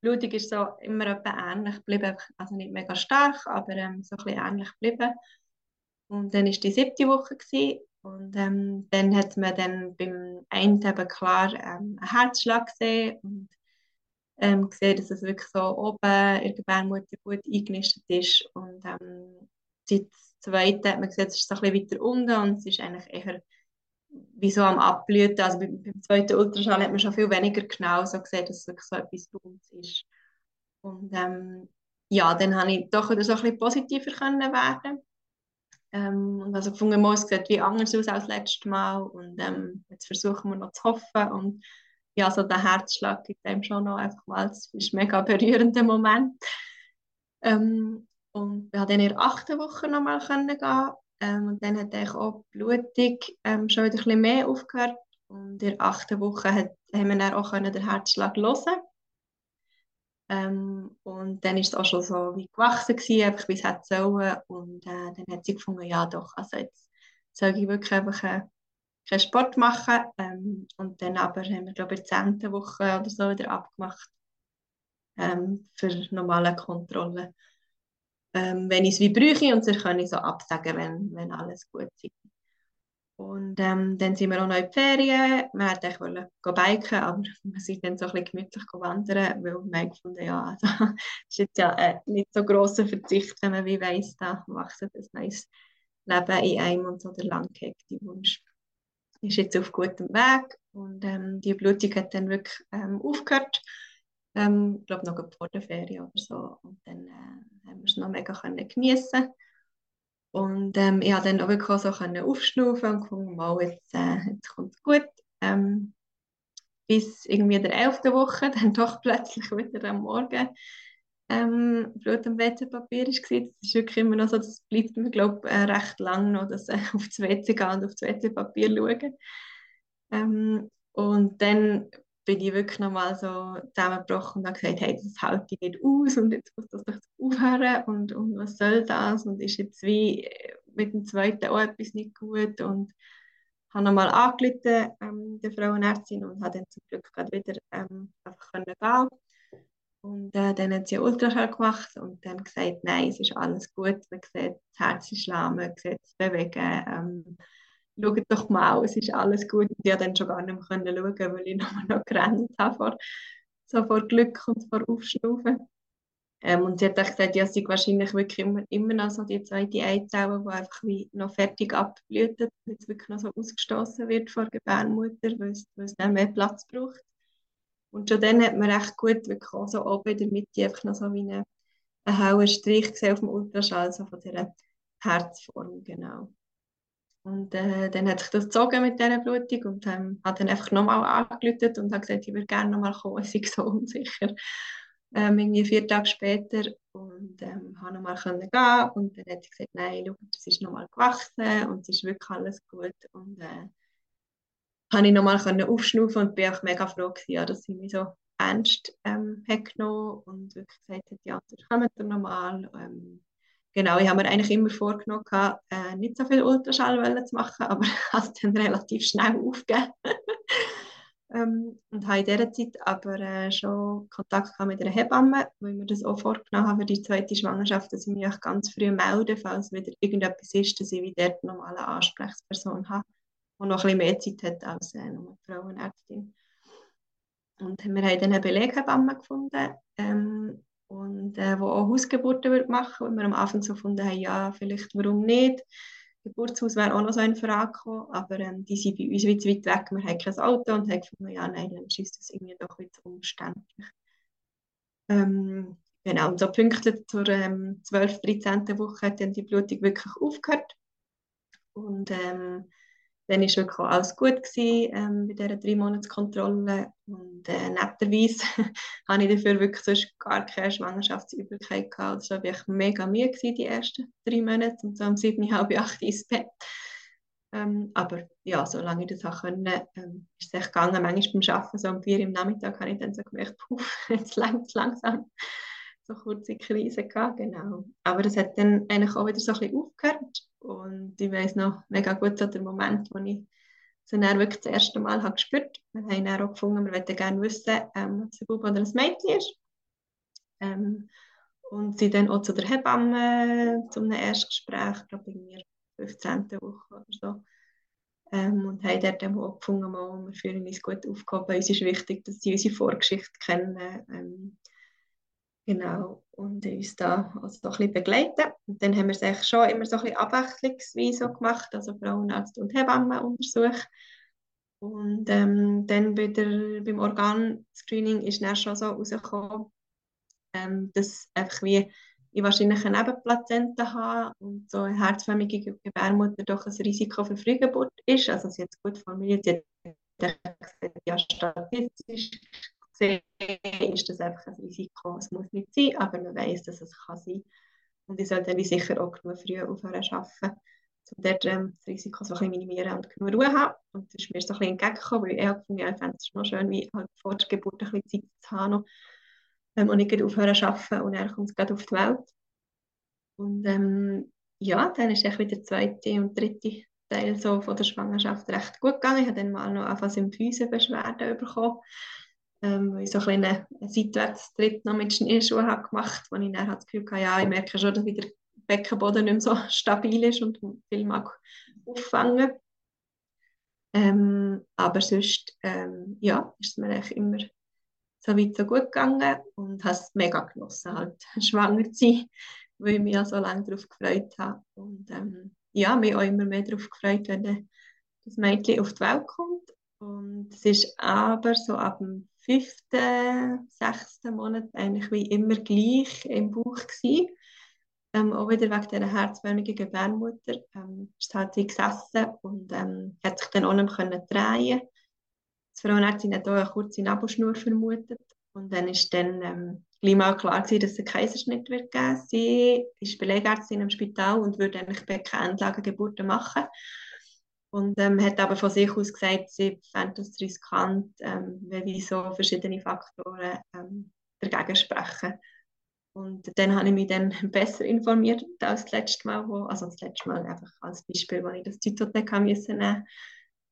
Blutung ist so immer etwa ähnlich geblieben, also nicht mega stark, aber ähm, so ein bisschen ähnlich geblieben. Und dann war die siebte Woche gewesen, und ähm, dann hat man dann beim einen eben klar ähm, einen Herzschlag gesehen und ähm, gesehen, dass es wirklich so oben in der Gebärmutter gut eingenistet ist. Und ähm, seit zweite hat man gesehen, es ist so ein weiter unten und es ist eigentlich eher wie so am Abblüten. Also beim, beim, zweiten Ultraschall hat man schon viel weniger genau so gesehen, dass es wirklich so etwas Rundes ist. Und ähm, ja, dann habe ich doch wieder so ein bisschen positiver können werden. Ähm, also gefunden, mal, es sieht wie anders aus als letztes Mal und ähm, jetzt versuchen wir noch zu hoffen und ja, so der Herzschlag gibt einem schon noch einfach mal, es ist ein mega berührender Moment. Ähm, und wir konnten in der achten Woche nochmal gehen ähm, und dann hat auch die Blutung ähm, schon wieder ein bisschen mehr aufgehört und in der achten Woche hat, haben wir dann auch den Herzschlag hören ähm, und dann ist es auch schon so wie gewachsen gewesen, einfach wie es hätte sollen. Und äh, dann hat sie gefunden, ja doch, also jetzt soll ich wirklich einfach äh, keinen Sport machen. Ähm, und dann aber haben wir, glaube ich, in der 10. Woche oder so wieder abgemacht ähm, für normale Kontrolle. Ähm, wenn ich es wie bräuchte und kann ich so absagen, wenn, wenn alles gut ist. Und ähm, dann sind wir auch noch in die Ferien. Wir wollten eigentlich biken, aber [LAUGHS] wir sind dann so ein bisschen gemütlich wandern, weil wir gefunden ja, also, [LAUGHS] das ist jetzt ja äh, nicht so grosser Verzicht, wenn man wie weiss, da wächst ein neues Leben in einem und so der langhegte Wunsch ist jetzt auf gutem Weg und ähm, die Blutung hat dann wirklich ähm, aufgehört. Ähm, ich glaube noch vor der Ferien oder so und dann äh, haben wir es noch mega geniessen und ähm, ich konnte dann wirklich so aufschnaufen und gefunden, wow, jetzt, äh, jetzt kommt es gut. Ähm, bis irgendwie der 11. Woche, [LAUGHS] dann doch plötzlich wieder am Morgen ähm, Blut am WC-Papier war. Das ist wirklich immer noch so, das bleibt mir, glaube äh, recht lang noch, dass äh, auf das WC gehen und auf das WC-Papier. Ähm, und dann bin ich wirklich nochmal so zusammengebrochen und habe gesagt, hey, das halte ich nicht aus und jetzt muss das doch aufhören und, und was soll das? Und ist jetzt wie äh, mit dem zweiten auch etwas nicht gut und habe nochmal angerufen, ähm, der Frauenärztin und habe dann zum Glück gerade wieder ähm, einfach können gehen. Und äh, dann hat sie Ultraschall gemacht und dann gesagt, nein, es ist alles gut, man sieht das Herz ist lahm, man sieht es bewegen, ähm, schaut doch mal, es ist alles gut. Und ich konnte dann schon gar nicht mehr schauen, weil ich [LAUGHS] noch, noch gerannt habe vor, so vor Glück und vor Aufschnaufen. Ähm, und sie hat gesagt, ja, es sind wahrscheinlich wirklich immer, immer noch so die zweite Eizelle, die einfach wie noch fertig abblüht, jetzt wirklich noch so ausgestoßen wird vor Gebärmutter, weil es, dann mehr Platz braucht. Und schon dann hat man recht gut wirklich auch so oben in der Mitte einfach noch so wie einen, einen Strich gesehen auf dem Ultraschall, so von dieser Herzform, genau. Und äh, dann hat sich das gezogen mit dieser Blutung und ähm, hat dann einfach nochmal angelötet und hat gesagt, ich würde gerne nochmal kommen, [LAUGHS] ich bin so unsicher. Ähm, irgendwie vier Tage später und ähm, habe nochmal gehen und dann hat sie gesagt, nein, schau, es ist nochmal gewachsen und es ist wirklich alles gut und äh, habe ich nochmal aufschnaufen und bin auch mega froh gewesen, dass sie mich so ernst ähm, hat genommen und wirklich gesagt hat, ja, das kommt nochmal. Ähm, genau, ich habe mir eigentlich immer vorgenommen, äh, nicht so viel Ultraschall zu machen, aber [LAUGHS] habe es dann relativ schnell aufgegeben. [LAUGHS] ähm, und habe in dieser Zeit aber äh, schon Kontakt mit einer Hebamme, weil mir das auch vorgenommen habe für die zweite Schwangerschaft, dass ich mich auch ganz früh melde, falls wieder irgendetwas ist, dass ich wieder dort nochmal eine Ansprechperson habe, die noch ein bisschen mehr Zeit hat als äh, nur die Frauenärztin. Und wir haben dann eine Beleghebamme gefunden, ähm, und äh, wo auch Hausgeburten wird machen, weil wir am Anfang so gefunden haben, ja, vielleicht warum nicht. Geburtshaus wäre auch noch so eine Frage gekommen, aber ähm, die sind bei uns weit, weit weg, wir haben kein Auto und haben gefunden, ja, nein, dann ist das irgendwie doch wieder umständlich. Ähm, genau, und so pünktlich zur ähm, 12., 13. Woche hat dann die Blutung wirklich aufgehört. Und ähm, dann war wirklich alles gut gewesen, ähm, bei dieser drei Monatskontrolle und äh, netterweise [LAUGHS] hatte ich dafür wirklich sonst gar keine Schwangerschaftsübelkeit gehabt. Das war wirklich mega müde gewesen, die ersten drei Monate und so um sieben, halb acht ins Bett. Ähm, aber ja, solange ich das auch konnte, ähm, ist es echt gegangen. Manchmal beim Arbeiten, so um vier im Nachmittag, habe ich dann so gemerkt, puh, [LAUGHS] jetzt langsam, langsam so kurze Krise gehabt, genau. Aber das hat dann eigentlich auch wieder so ein bisschen aufgehört und ich weiß noch mega gut so der Moment, wo ich sie dann wirklich das erste Mal habe gespürt. Wir haben dann auch gefunden, wir möchten gerne wissen, ähm, ob es ein Bub oder ein Mädchen ist. Ähm, und sie dann auch zu der Hebamme, zu einem Erstgespräch, ich glaube in der 15. Woche oder so, ähm, und haben dort auch gefunden, mal, wir fühlen uns gut aufgehoben. Uns ist wichtig, dass sie unsere Vorgeschichte kennen. Ähm, genau, und uns da also ein bisschen begleiten. Und dann haben wir es eigentlich schon immer so ein bisschen abwechslungsweise gemacht, also Frauenarzt und Hebammenuntersuch. Und ähm, dann wieder beim Organscreening ist dann schon so rausgekommen, ähm, dass einfach wie ich wahrscheinlich eine Nebenplazenta habe und so eine herzförmige Gebärmutter doch ein Risiko für Frühgeburt ist. Also sie hat es gut formuliert, sie hat gesagt, ja, statistisch gesehen ist das einfach ein Risiko. Es muss nicht sein, aber man weiß, dass es kann sein. Und ich sollte dann sicher auch genug früh aufhören zu arbeiten, um dort ähm, das Risiko so ein bisschen minimieren und genug Ruhe haben. Und das ist mir so ein bisschen entgegengekommen, weil ich ich fände es noch schön, wie halt vor der Geburt ein bisschen Zeit zu haben ähm, und nicht aufhören zu arbeiten und dann kommt gerade auf die Welt. Und ähm, ja, dann ist wieder der zweite und dritte Teil so von der Schwangerschaft recht gut gegangen. Ich habe dann mal noch anfangs Symphysenbeschwerden bekommen, ähm, weil ich so ein einen Seitwärtstritt noch mit Schneeschuhen habe gemacht wo ich dann das Gefühl hatte, ja, ich merke schon, dass wieder der Beckenboden nicht mehr so [LAUGHS] stabil ist und viel mag auffangen. Ähm, aber sonst ähm, ja, ist es mir eigentlich immer so weit so gut gegangen und habe es mega genossen, halt [LAUGHS] schwanger zu sein, weil ich mich ja so lange darauf gefreut habe. Und ähm, ja, mich auch immer mehr darauf gefreut, wenn das Mädchen auf die Welt kommt. Und es ist aber so ab dem fünften, sechsten Monat eigentlich wie immer gleich im Bauch gewesen. Ähm, auch wieder wegen dieser herzförmigen Gebärmutter ähm, ist halt wie gesessen und ähm, hat sich dann auch nicht mehr drehen die Frauenärztin hat auch eine kurze Nabelschnur vermutet. Und dann ist dann ähm, gleich mal klar gewesen, dass es einen Kaiserschnitt wird geben. Sie ist Belegärztin im Spital und würde eigentlich Beckenendlagengeburten machen. Und ähm, hat aber von sich aus gesagt, sie fände das riskant, ähm, weil wie so verschiedene Faktoren ähm, dagegen sprechen. Und dann habe ich mich dann besser informiert als das letzte Mal, wo, also das letzte Mal einfach als Beispiel, wo ich das Zytothek nehmen musste.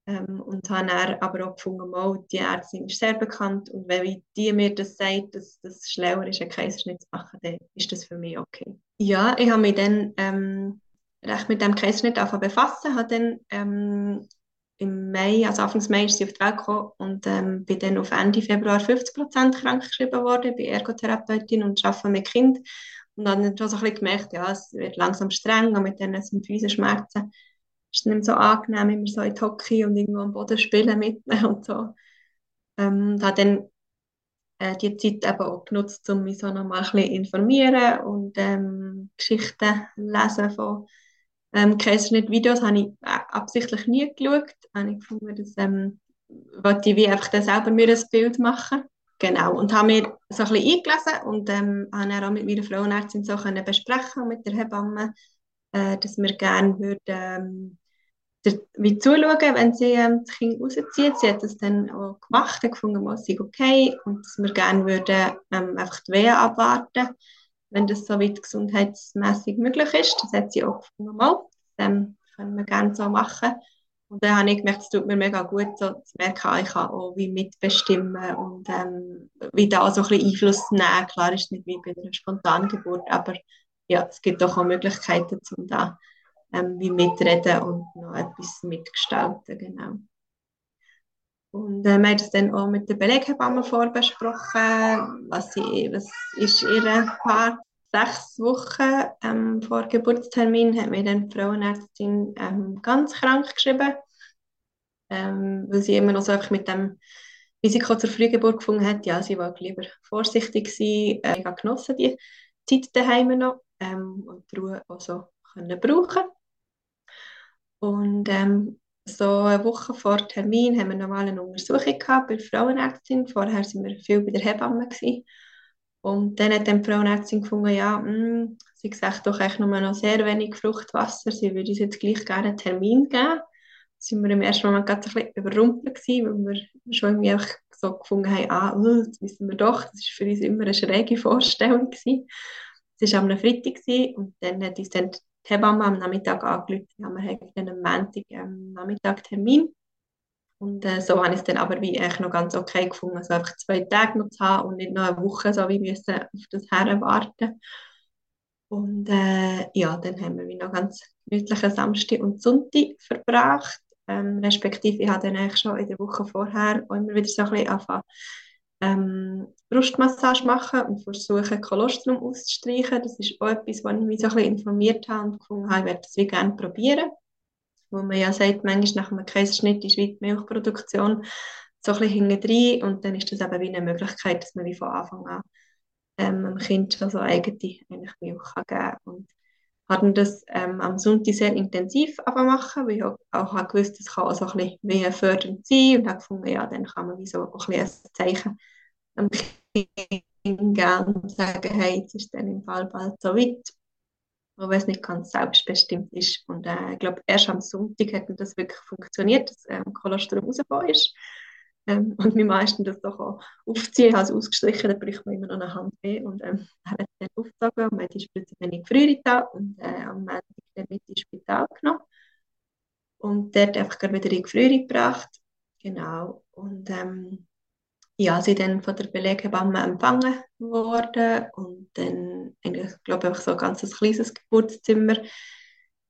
Ähm, und habe dann aber auch gefunden, mal, die Ärztin ist sehr bekannt und wenn die mir das sagt, dass das schlauer ist, einen Kaiserschnitt zu machen, dann ist das für mich okay. Ja, ich habe mich dann ähm, recht mit dem Kaiserschnitt befassen, habe dann ähm, im Mai, also Anfang Mai ist sie auf die Welt gekommen und ähm, bin dann auf Ende Februar 50% krank geschrieben worden, bin Ergotherapeutin und arbeite mit Kind und dann schon so ein bisschen gemerkt, ja, es wird langsam streng und mit diesen Symphysenschmerzen ist nicht mehr so angenehm, immer so in Hockey und irgendwo am Boden spielen mit [LAUGHS] und so. Ähm, da dann äh, die Zeit eben auch genutzt, um mich so nochmal ein bisschen informieren und ähm, Geschichten lesen von ähm, Kaiserschnitt-Videos habe ich äh, absichtlich nie geschaut. Habe ich gefunden, dass ähm, wollte ich wie einfach dann selber mir ein Bild machen. Genau, und habe mir so ein bisschen eingelesen und ähm, habe dann auch mit meiner Frauenärztin so können besprechen mit der Hebamme, äh, dass wir gerne würden, ähm, wie zuschauen, wenn sie ähm, das Kind rauszieht. Sie hat das dann auch gemacht, hat gefunden, es sei okay und dass wir gerne würden ähm, einfach die Wehen abwarten, wenn das so weit gesundheitsmäßig möglich ist. Das hat sie auch gefunden, mal. Das ähm, können wir gerne so machen. Und dann habe ich gemerkt, es tut mir mega gut, so zu merken, ah, ich kann auch wie mitbestimmen und ähm, wie da so ein bisschen Einfluss nehmen. Klar ist es nicht wie bei einer Spontangeburt, aber ja, es gibt auch, auch Möglichkeiten, um da ähm, wie mitreden und noch etwas mitgestalten, genau. Und äh, wir haben das dann auch mit der Beleghebamme vorbesprochen, was, sie, was ist ihre Part. Sechs Wochen ähm, vor Geburtstermin hat mir dann die Frauenärztin ähm, ganz krank geschrieben, ähm, weil sie immer noch so mit dem Risiko zur Frühgeburt gefunden hat. Ja, sie war lieber vorsichtig gewesen. Äh, ich habe genossen die Zeit daheim noch ähm, und die Ruhe auch so können brauchen. Und ähm, so eine Woche vor Termin haben wir nochmal eine Untersuchung gehabt bei der Frauenärztin. Vorher waren wir viel bei der Hebamme. Gewesen. Und dann hat die Frauenärztin gefunden, ja, mh, hm, sie sagt doch echt nur noch sehr wenig Fruchtwasser, sie würde uns jetzt gleich gerne einen Termin geben. Da sind wir im ersten Moment ganz ein bisschen überrumpelt weil wir schon irgendwie so gefunden haben, ah, uh, das wissen wir doch, das ist für uns immer eine schräge Vorstellung gewesen. Es war am Freitag und dann hat uns dann die Hebamme am Nachmittag angerufen, ja, wir dann am Montag am Nachmittag Termin. Und äh, so habe ich es dann aber wie eigentlich noch ganz okay gefunden, also einfach zwei Tage noch zu haben und nicht noch eine Woche so wie müssen auf das Herren warten. Und äh, ja, dann haben wir wie noch ganz gemütlichen Samstag und Sonntag verbracht. ähm, respektive ich habe dann eigentlich schon in der Woche vorher immer wieder so ein bisschen angefangen, ähm, Brustmassage machen und versuchen, Kolostrum auszustreichen. Das ist auch etwas, wo ich mich so ein bisschen informiert habe und gefunden habe, ich werde das wie gerne probieren. Wo man ja sagt, manchmal nach einem Kaiserschnitt ist die Milchproduktion so ein bisschen hinten und dann ist das eben wie eine Möglichkeit, dass man wie von Anfang an ähm, einem Kind schon so eigene Milch geben kann. Und hatten das ähm, am Sonntag sehr intensiv machen, weil ich auch, auch gewusst, das kann auch so ein bisschen wie fördernd sein und habe gefunden, ja, dann kann man wie so ein bisschen ein Zeichen am Kind geben und sagen, hey, jetzt ist dann im Fall bald so weit, auch es nicht ganz selbstbestimmt ist. Und äh, ich glaube, erst am Sonntag hat das wirklich funktioniert, dass ähm, Kolostrum rausgekommen ist. Ähm, und wir meisten das doch aufziehen, also ausgestrichen, dann bricht man immer noch eine Hand weh und ähm, er hat dann aufgezogen und man hat Spritze dann in die Frühling und äh, am Montag dann mit ins Spital genommen. Und dort einfach wieder in die Frühling gebracht, genau, und ähm, ja, sie dann von der Beleghebamme empfangen worden und dann, ich glaube ich, so ein ganz kleines Geburtszimmer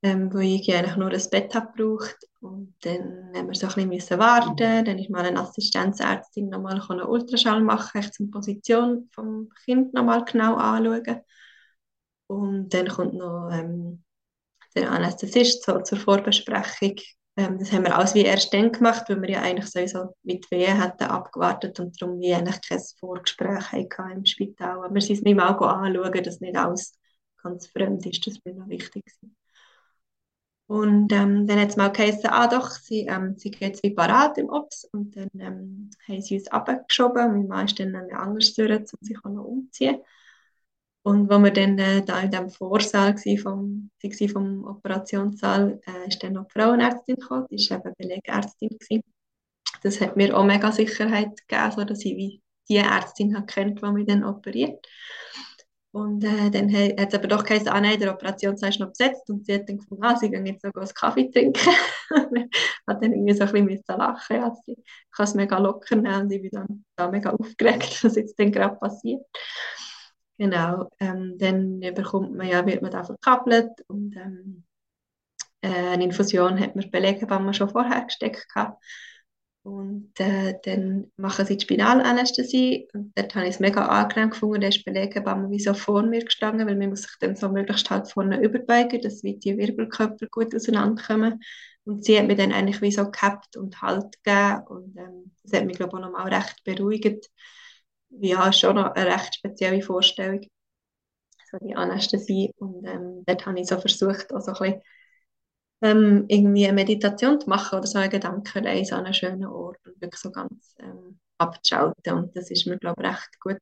ähm, wo ich eigentlich nur ein Bett habe gebraucht. Und dann haben wir so ein bisschen warten. Dann ist mal eine Assistenzärztin nochmal einen Ultraschall machen, echt die Position vom Kind nochmal genau anschauen. Und dann kommt noch ähm, der Anästhesist so zur Vorbesprechung. Ähm, das haben wir alles wie erst dann gemacht, weil wir ja eigentlich sowieso mit Wehen hatten abgewartet und darum wie eigentlich kein Vorgespräch hatten im Spital. Aber wir sind es mal anschauen, dass nicht alles ganz fremd ist, das mir noch wichtig ist. Und ähm, dann hat es mal geheißen, ah doch, sie, ähm, sie geht jetzt wie parat im Ops. Und dann ähm, haben sie uns abgeschoben. Mein Mann ist dann eine andere Tür, um sich auch noch umzuziehen. Und als wir dann äh, da in dem Vorsaal vom, vom Operationssaal, äh, ist dann noch die Frauenärztin gekommen, die war eben Belegärztin. Gewesen. Das hat mir auch mega Sicherheit gegeben, sodass ich wie die Ärztin kennt, die mich dann operiert. Und äh, dann hat es aber doch geheißen, ah nein, der Operationssaal ist noch besetzt. Und sie hat dann gefunden, ah, sie gehen jetzt noch einen Kaffee trinken. [LAUGHS] hat dann irgendwie so ein bisschen lachen ja, sie kann es mega locker nehmen und ich bin dann da mega aufgeregt, [LAUGHS] was jetzt denn gerade passiert. Genau, ähm, dann bekommt man ja, wird man da verkabelt und ähm, äh, eine Infusion hat man Beleghebamme schon vorher gesteckt gehabt. Und äh, dann machen sie die Spinalanästhesie. Und dort habe ich es mega angenehm gefunden. Da ist die Beleghebamme wie so vor mir gestanden, weil man muss sich dann so möglichst halt vorne überbeugen, dass wie die Wirbelkörper gut auseinanderkommen. Und sie hat mir dann eigentlich wie so gehabt und Halt gegeben. Und ähm, das hat mich, glaube ich, auch nochmal recht beruhigt. Ja, schon noch eine recht spezielle Vorstellung. So die Anästhesie. Und ähm, dort habe ich so versucht, auch so ein bisschen ähm, irgendwie eine Meditation zu machen oder so eine Gedankenreise an einen schönen Ort und wirklich so ganz ähm, abzuschalten. Und das ist mir, glaube ich, recht gut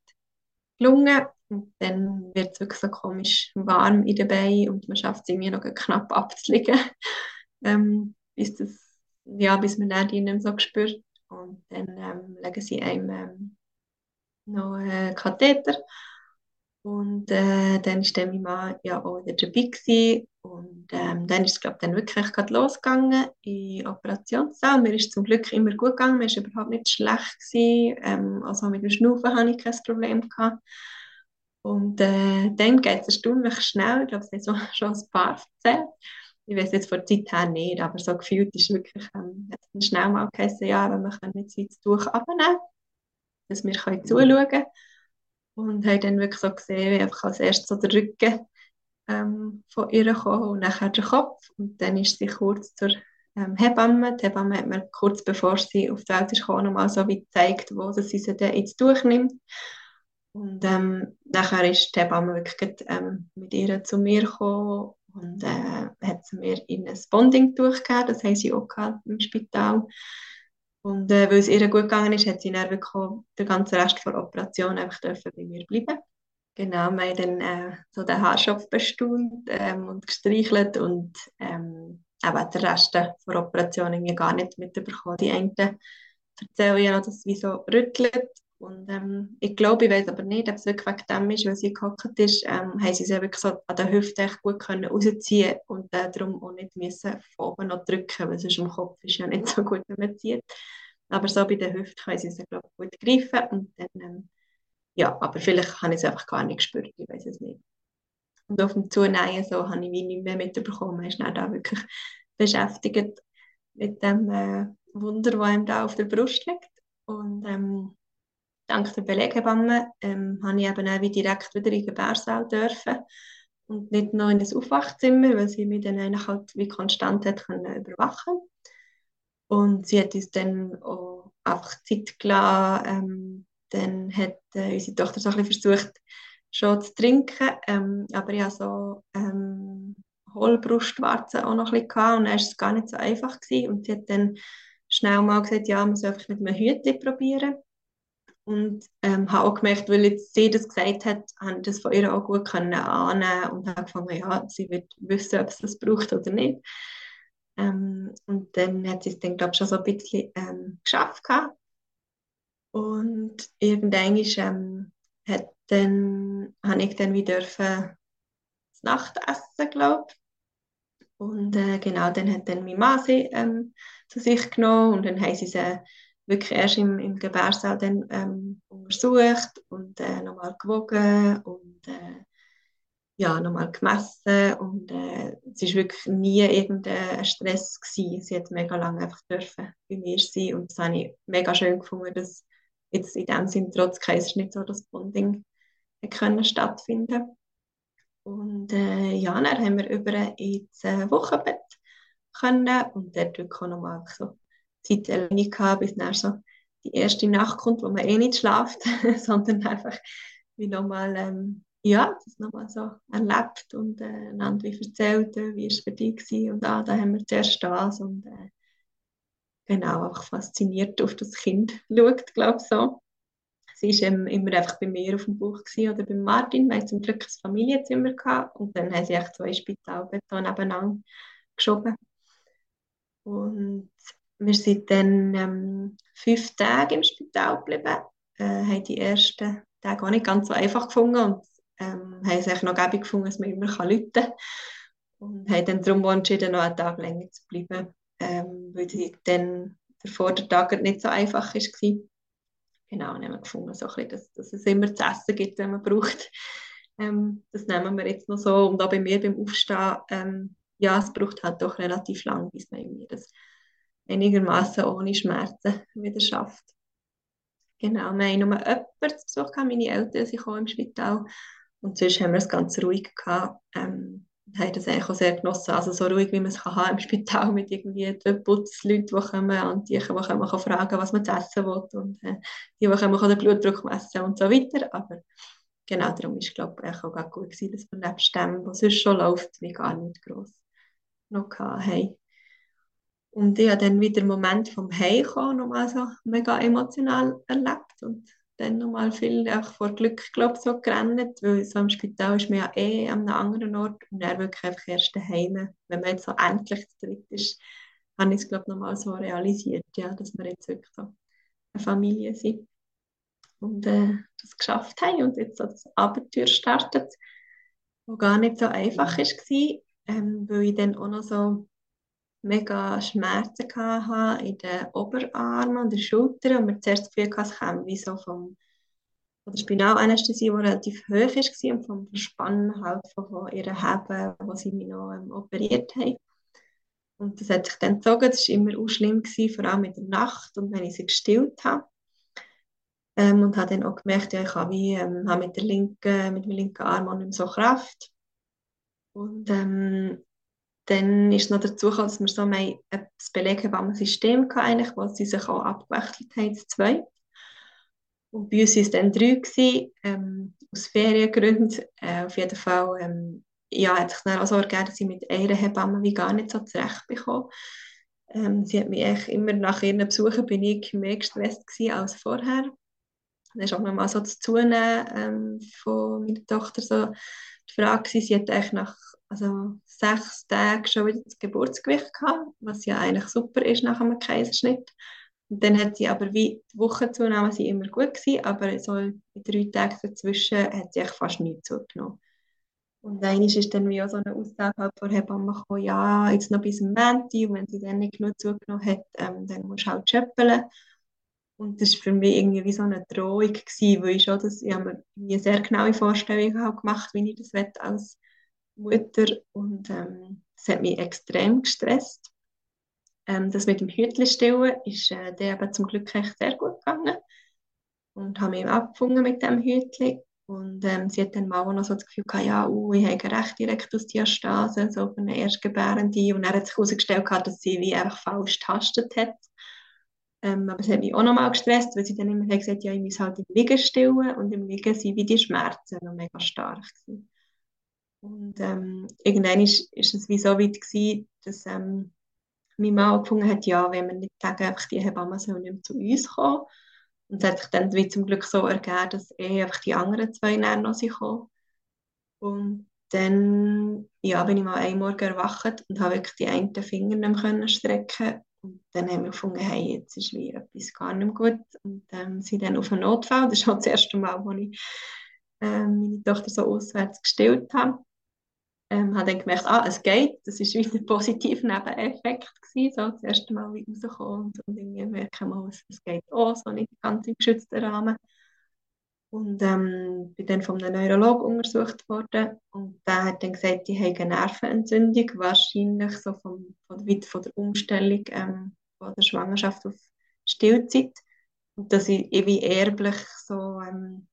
gelungen. Und dann wird es wirklich so komisch warm in den Beinen und man schafft es irgendwie noch knapp [LAUGHS] abzulegen, ähm, bis, das, ja, bis man dann die so spürt. Und dann ähm, legen sie einem ähm, noch einen Katheter und äh, dann war mein Mann ja auch wieder dabei gewesen. Und ähm, dann ist es, glaube dann wirklich gerade losgegangen in Operationssaal. Mir ist zum Glück immer gut gegangen, mir war überhaupt nicht schlecht. Ähm, also mit dem Schnaufen hatte ich kein Problem. Gehabt. Und äh, dann geht es erstaunlich schnell. Ich glaube, es so, [LAUGHS] schon ein paar erzählt. Ich weiß jetzt vor der Zeit her nicht, aber so gefühlt ist wirklich ähm, schnell mal geheißen, ja, wenn wir können jetzt das Tuch abnehmen dass wir können zuschauen können und haben dann wirklich so gesehen, wie einfach als erstes so der Rücken ähm, von ihr kam und nachher der Kopf und dann ist sie kurz zur ähm, Hebamme. Die Hebamme hat mir kurz bevor sie auf die Welt gekommen, nochmal so wie gezeigt, wo sie sie dann jetzt durchnimmt. Und ähm, nachher ist die Hebamme wirklich ähm, mit ihr zu mir gekommen und äh, hat sie mir in ein Bonding durchgegeben, das haben sie auch gehabt im Spital. Und äh, weil es ihr gut gegangen ist, hat sie dann wirklich den ganzen Rest der Operation einfach dürfen bei mir bleiben. Genau, wir haben dann äh, so den Haarschopf bestaunt ähm, und gestreichelt und ähm, eben den Rest der Operation gar nicht mitbekommen. Die einen erzählen ja noch, dass es wie so rüttelt und ähm, ich glaube, ich weiß aber nicht, ob es wirklich wegen dem ist, weil sie gehockt ist, ähm, haben sie sie wirklich so an der Hüfte echt gut können rausziehen und äh, darum auch nicht müssen von oben noch drücken, weil sonst im Kopf ist ja nicht so gut, wenn man zieht. Aber so bei der Hüfte können sie sie, glaube ich, gut greifen und dann, ähm, ja, aber vielleicht habe ich es einfach gar nicht gespürt, ich weiß es nicht. Und auf dem Zunähen so habe ich wie nicht mehr mitbekommen, man ist dann da wirklich beschäftigt mit dem äh, Wunder, das ihm da auf der Brust liegt. Und ähm, dank der Beleghebamme ähm, habe ich eben auch wie direkt wieder in den Gebärsaal dürfen und nicht noch in das Aufwachzimmer, weil sie mich dann eigentlich halt wie konstant hat können überwachen und sie hat uns dann auch einfach Zeit gelassen. Ähm, dann hat äh, unsere Tochter so ein versucht, schon zu trinken, ähm, aber ich hatte so ähm, Hohlbrustwarzen auch noch ein bisschen und dann war es gar nicht so einfach gewesen. und sie hat dann schnell mal gesagt, ja, man soll einfach mit einem Hütchen probieren und ähm, habe auch gemerkt, weil jetzt sie das gesagt hat, habe ich das von ihr auch gut können annehmen und habe gefunden, ja, sie wird wissen, ob sie das braucht oder nicht. Ähm, und dann hat sie es dann, glaube ich, schon so ein bisschen ähm, geschafft gehabt. Und irgendwann ähm, habe ich dann wieder das Nachtessen, glaube ich. Und äh, genau, dann hat dann meine Mann sie ähm, zu sich genommen und dann haben sie sie wirklich erst im, im Gebärsaal dann ähm, untersucht und äh, nochmal gewogen und äh, ja, nochmal gemessen und äh, es war wirklich nie irgendein Stress gewesen. Sie hat mega lange einfach dürfen bei mir sein und das habe ich mega schön gefunden, dass jetzt in dem Sinn trotz Kaiserschnitt so das Bonding können stattfinden und äh, ja, dann haben wir über ins Wochenbett können und dort wirklich auch nochmal so Zeit alleine bis dann so die erste Nacht kommt, wo man eh nicht schlaft, [LAUGHS] sondern einfach wie nochmal ähm, ja, das nochmal so erlebt und äh, einander wie erzählt, äh, wie es für dich war. Und ah, da haben wir zuerst das und äh, genau, auch fasziniert auf das Kind [LAUGHS] schaut, glaube ich so. Sie war ähm, immer einfach bei mir auf dem Buch oder bei Martin. Wir hatten zum Glück ein Familienzimmer gehabt und dann haben sie echt zwei Spitalbetten nebeneinander geschoben. Und wir sind dann ähm, fünf Tage im Spital geblieben, äh, haben die ersten Tage auch nicht ganz so einfach gefunden und ähm, haben es noch gäbig gefunden, dass man immer rufen kann. Und haben dann darum entschieden, noch einen Tag länger zu bleiben, ähm, weil die dann der Vordertag nicht so einfach war. Genau, haben wir gefunden, so bisschen, dass, dass es immer zu essen gibt, wenn man braucht. Ähm, das nehmen wir jetzt noch so. Und auch bei mir beim Aufstehen, ähm, ja, es braucht halt doch relativ lang, bis man irgendwie das einigermaßen ohne Schmerzen wieder schafft. Genau, wir haben nur jemanden zu Besuch meine Eltern sind im Spital und sonst haben wir es ganz ruhig gehabt. Ähm, haben das eigentlich auch sehr genossen, also so ruhig, wie man es kann haben im Spital mit irgendwie den Putzleuten, die kommen und die, die kommen, kann fragen, was man zu essen will und äh, die, die kommen, kann den Blutdruck messen und so weiter, aber genau darum ist glaube ich auch gut gewesen, dass wir nebst dem, was sonst schon läuft, wie gar nicht gross noch haben. Und ich habe dann wieder den Moment vom Heimkommen nochmal so mega emotional erlebt und dann nochmal viel auch vor Glück glaub, so gerannt, weil so im Spital ist man ja eh an einem anderen Ort und er wirklich einfach erst daheim, wenn man jetzt so endlich zu dritt ist, habe ich es glaube nochmal so realisiert, ja, dass wir jetzt wirklich so eine Familie sind und äh, das geschafft haben und jetzt so das Abenteuer startet, wo gar nicht so einfach war, ähm, weil ich dann auch noch so mega Schmerzen hatte in den Oberarmen und der Schulter und mir zuerst das Gefühl hatte, es käme wie so vom von der Spinalanästhesie, die relativ hoch war und vom Verspannen halt von, von ihren Heben, wo sie mich noch ähm, operiert haben. Und das hat sich dann gezogen, das war immer auch schlimm, gewesen, vor allem in der Nacht und wenn ich sie gestillt habe. Ähm, und habe dann auch gemerkt, ja, ich habe, wie, ähm, habe mit, der linken, mit dem linken Arm auch nicht mehr so Kraft. Und ähm, dann ist noch dazu gekommen, dass wir so ein Beleghebammensystem hatten, wo sie sich auch abgewechselt haben, zu zweit. Und bei uns waren es dann drei, gewesen, ähm, aus Feriengründen. Äh, auf jeden Fall ähm, ja, hat sich dann auch so ergeben, dass ich mit einer Hebamme wie gar nicht so zurechtbekomme. Ähm, sie hat mich eigentlich immer nach ihren Besuchen bin ich mehr gestresst als vorher. Dann ist auch nochmal so das Zunehmen ähm, von meiner Tochter so die Frage gewesen, sie hat eigentlich nach also sechs Tage schon wieder das Geburtsgewicht gehabt, was ja eigentlich super ist nach einem Kaiserschnitt. Und dann hat sie aber wie die Wochenzunahme sie immer gut gewesen, aber so in drei Tagen dazwischen hat sie fast nichts zugenommen. Und einmal ist dann wie auch so eine Aussage halt von Hebamme gekommen, ja, jetzt noch bis zum Menti und wenn sie dann nicht genug zugenommen hat, ähm, dann musst du halt schöppeln. Und das war für mich irgendwie wie so eine Drohung, gewesen, weil ich schon das, ich habe mir eine sehr genaue Vorstellung gemacht, wie ich das als Mutter und ähm, das hat mich extrem gestresst. Ähm, das mit dem Hütli stillen ist äh, der eben zum Glück echt sehr gut gegangen und habe mich abgefunden mit dem Hütli. Und ähm, sie hat dann mal auch noch so das Gefühl gehabt, ja, uh, ich habe eine rechte Rektusdiastase, so für eine Erstgebärende. Und dann hat sich herausgestellt, dass sie wie einfach falsch getastet hat. Ähm, aber es hat mich auch noch mal gestresst, weil sie dann immer gesagt hat, ja, ich muss halt im Liegen stillen. Und im Liegen sind wie die Schmerzen noch mega stark gewesen. Und ähm, irgendwann ist, ist es wie so weit gewesen, dass ähm, mein Mann angefangen hat, ja, wenn wir nicht sagen, einfach die Hebamme soll nicht mehr zu uns kommen. Und es hat sich dann wie zum Glück so ergeben, dass eh einfach die anderen zwei näher noch sind. Und dann ja, bin ich mal einen Morgen erwacht und habe wirklich die einen Finger nicht mehr strecken und dann haben wir gefunden, hey, jetzt ist wie etwas gar nicht mehr gut. Und ähm, sind dann auf einen Notfall. Das ist auch das erste Mal, wo ich ähm, meine Tochter so auswärts gestillt habe ähm, habe dann gemerkt, ah, es geht. Das war wieder ein positiver Nebeneffekt gewesen, so das erste Mal wie rausgekommen und, und irgendwie merken mal, es, es geht auch, so nicht ganz im geschützten Rahmen. Und ähm, bin dann von einem Neurologen untersucht worden und der hat dann gesagt, ich habe eine Nervenentzündung, wahrscheinlich so vom, von, von der Umstellung ähm, von der Schwangerschaft auf Stillzeit. Und dass ich wie erblich so ähm,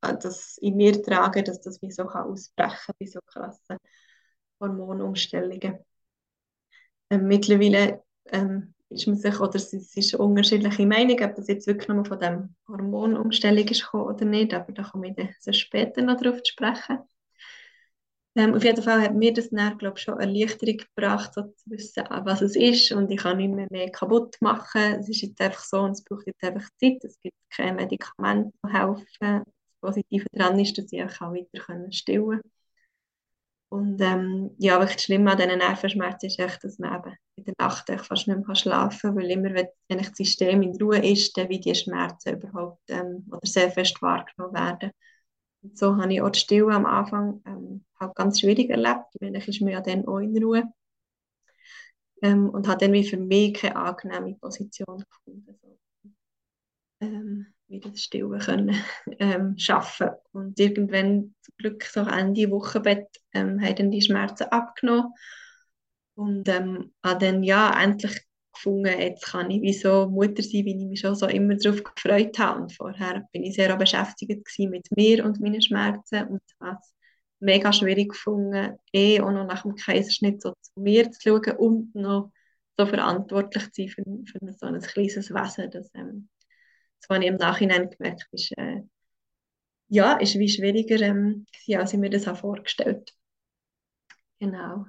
das in mir trage, dass das wie so kann ausbrechen bei so krassen Hormonumstellungen. Ähm, mittlerweile ähm, ist man sich, oder es ist unterschiedliche Meinung, ob das jetzt wirklich nur von dem Hormonumstellung ist oder nicht, aber da komme ich dann so später noch darauf zu sprechen. Ähm, auf jeden Fall hat mir das dann, glaube ich, schon Erleichterung gebracht, so zu wissen, was es ist und ich kann nicht mehr, mehr kaputt machen. Es ist jetzt einfach so und es braucht jetzt einfach Zeit. Es gibt keine Medikamente, die helfen. Positive daran ist, dass ich auch weiter stillen kann. Und ähm, ja, wirklich das Schlimme an diesen Nervenschmerzen ist echt, dass man eben in der Nacht fast nicht mehr schlafen kann, weil immer, wenn, das System in Ruhe ist, dann wie die Schmerzen überhaupt ähm, oder sehr fest wahrgenommen werden. Und so habe ich auch die Stille am Anfang ähm, halt ganz schwierig erlebt, weil ich ist mir ja dann auch in Ruhe. Ähm, und habe dann wie für mich keine angenehme Position gefunden. Ähm, wieder das Stillen können [LAUGHS] ähm, schaffen. Und irgendwann zum Glück so Ende Wochenbett ähm, haben dann die Schmerzen abgenommen und ähm, habe dann ja endlich gefunden, jetzt kann ich wie so Mutter sein, wie ich mich schon so immer darauf gefreut habe. Und vorher bin ich sehr beschäftigt mit mir und meinen Schmerzen und habe es mega schwierig gefunden, eh auch noch nach dem Kaiserschnitt so zu mir zu schauen und noch so verantwortlich zu sein für, für so ein kleines Wesen, das ähm, das habe ich im Nachhinein gemerkt, ist, äh, ja, ist wie schwieriger, ähm, als ich mir das vorgestellt Genau.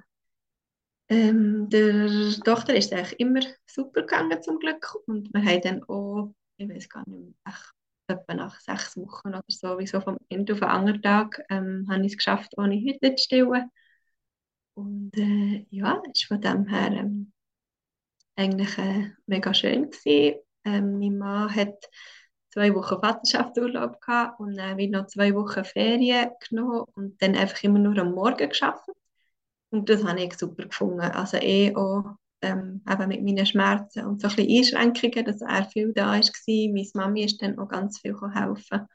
Ähm, der Tochter ist eigentlich immer super gegangen zum Glück und wir haben dann auch, ich weiß gar nicht mehr, ach, etwa nach sechs Wochen oder so, wie so vom Ende auf den anderen Tag, ähm, habe ich es geschafft, ohne Hütte zu stillen. Und äh, ja, war von dem her ähm, eigentlich äh, mega schön gewesen. Ähm, mein Mann hat zwei Wochen Vaterschaftsurlaub gehabt und dann wieder noch zwei Wochen Ferien genommen und dann einfach immer nur am Morgen geschafft. Und das habe ich super gefunden. Also eh auch ähm, eben mit meinen Schmerzen und so ein bisschen Einschränkungen, dass er viel da war. Meine Mami ist dann auch ganz viel helfen.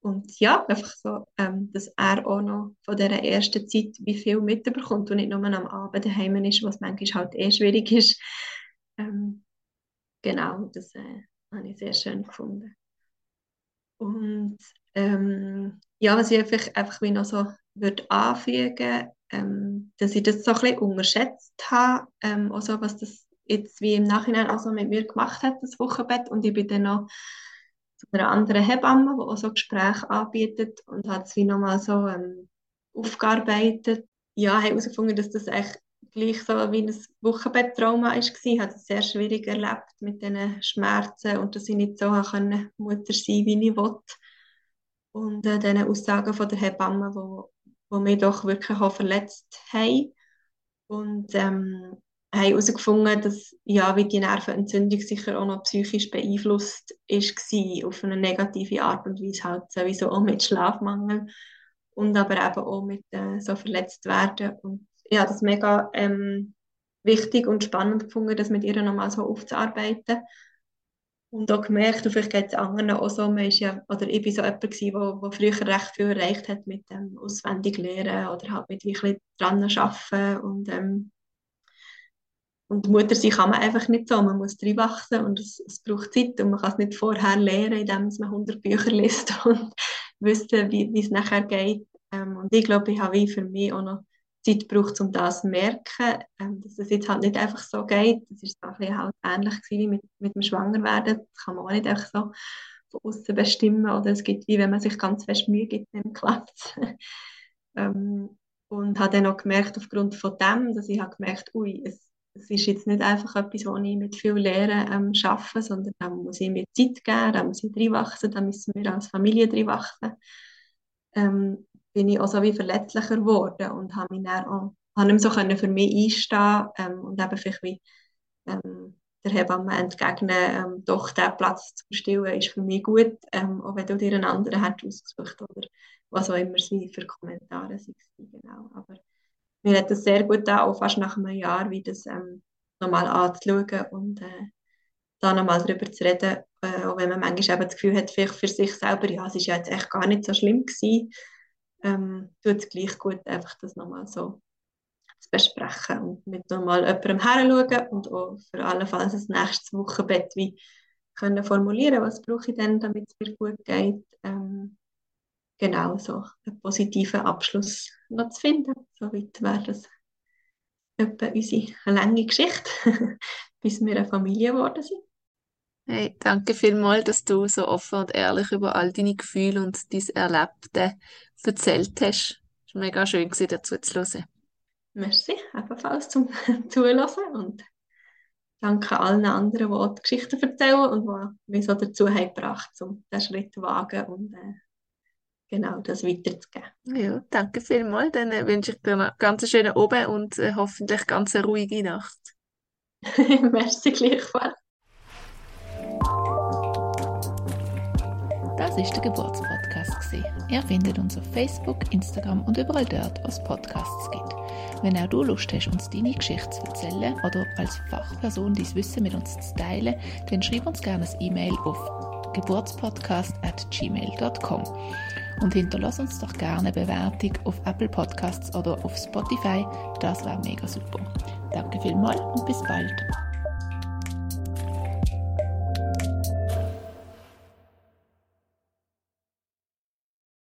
Und ja, einfach so, ähm, dass er auch noch von dieser ersten Zeit wie viel mitbekommt und nicht nur am Abend daheim ist, was manchmal halt eh schwierig ist. Ähm, genau, das äh, habe ich sehr schön gefunden. Und ähm, ja, was ich einfach, einfach wie noch so würde anfügen, ähm, dass ich das so ein bisschen unterschätzt habe, ähm, also was das jetzt wie im Nachhinein auch so mit mir gemacht hat, das Wochenbett. Und ich bin dann noch zu einer anderen Hebamme, die auch so Gespräche anbietet und hat es wie nochmal so ähm, aufgearbeitet. Ja, habe herausgefunden, dass das echt gleich so wie ein Wochenbetttrauma war. Ich habe es sehr schwierig erlebt mit diesen Schmerzen und dass ich nicht so können, Mutter sein wie ich wollte. Und äh, diesen Aussagen von der Hebamme, wo, wo mich doch wirklich auch verletzt haben. Und ähm, haben herausgefunden, dass ja, wie die Nervenentzündung sicher auch noch psychisch beeinflusst war, auf eine negative Art und Weise, halt sowieso auch mit Schlafmangel und aber eben auch mit äh, so verletzt werden. Und ich habe das mega ähm, wichtig und spannend gefunden, das mit ihr nochmal so aufzuarbeiten. Und auch gemerkt, und vielleicht geht es anderen auch so, man ist ja, oder ich war so jemand, der früher recht viel erreicht hat mit dem ähm, auswendig lernen oder halt mit wirklich dran arbeiten und ähm, Und Mutter sein kann man einfach nicht so. Man muss wachsen und es, es, braucht Zeit und man kann es nicht vorher lernen, indem man 100 Bücher liest [LAUGHS] und wissen, wie, es nachher geht. Ähm, und ich glaube, ich habe für mich auch noch Zeit gebraucht, um das zu merken, ähm, dass es jetzt halt nicht einfach so geht. Das ist auch halt ähnlich wie mit, mit dem Schwangerwerden. Das kann man auch nicht einfach so von außen bestimmen. Oder es gibt wie, wenn man sich ganz fest Mühe gibt, dann [LAUGHS] klappt ähm, und habe dann auch gemerkt, aufgrund von dem, dass ich habe gemerkt, ui, es es ist jetzt nicht einfach etwas, wo ich mit viel Lehren ähm, arbeite, sondern da muss ich mir Zeit geben, da muss ich reinwachsen, da müssen wir als Familie reinwachsen. Ähm, bin ich auch so wie verletzlicher geworden und habe mich dann auch habe nicht so können für mich einstehen ähm, und eben vielleicht wie ähm, der Hebamme entgegnen, ähm, doch der Platz zu bestimmen ist für mich gut, ähm, auch wenn du dir einen anderen hast ausgesucht oder was auch immer sie für Kommentare sind. Genau. Aber mir hat das sehr gut getan, auch fast nach einem Jahr, wie das ähm, nochmal anzuschauen und äh, da nochmal darüber zu reden, äh, auch wenn man manchmal eben das Gefühl hat, vielleicht für sich selber, ja, es ist ja jetzt echt gar nicht so schlimm gewesen, ähm, tut es gleich gut, einfach das nochmal so zu besprechen und mit nochmal jemandem heranschauen und auch für alle Fälle das nächste Wochenbett wie können formulieren, was brauche ich denn, damit es mir gut geht. Ähm, genau so einen positiven Abschluss noch zu finden. Soweit wäre das etwa unsere lange Geschichte, [LAUGHS] bis wir eine Familie geworden sind. Hey, danke vielmals, dass du so offen und ehrlich über all deine Gefühle und dein Erlebte erzählt hast. Es war mega schön, dazu zu hören. Merci, ebenfalls zum [LAUGHS] Zuhören und danke allen anderen, die die Geschichten erzählen und die mich so dazu haben gebracht, um diesen Schritt zu wagen und äh, genau das weiterzugeben. Ja, danke vielmals. Dann äh, wünsche ich dir einen ganz schönen Abend und äh, hoffentlich ganz eine ruhige Nacht. [LAUGHS] Merci gleichfalls. Ist der Geburtspodcast. Ihr findet uns auf Facebook, Instagram und überall dort, wo es Podcasts gibt. Wenn auch du Lust hast, uns deine Geschichte zu erzählen oder als Fachperson dein Wissen mit uns zu teilen, dann schreib uns gerne ein E-Mail auf geburtspodcast.gmail.com und hinterlass uns doch gerne eine Bewertung auf Apple Podcasts oder auf Spotify. Das wäre mega super. Danke vielmals und bis bald.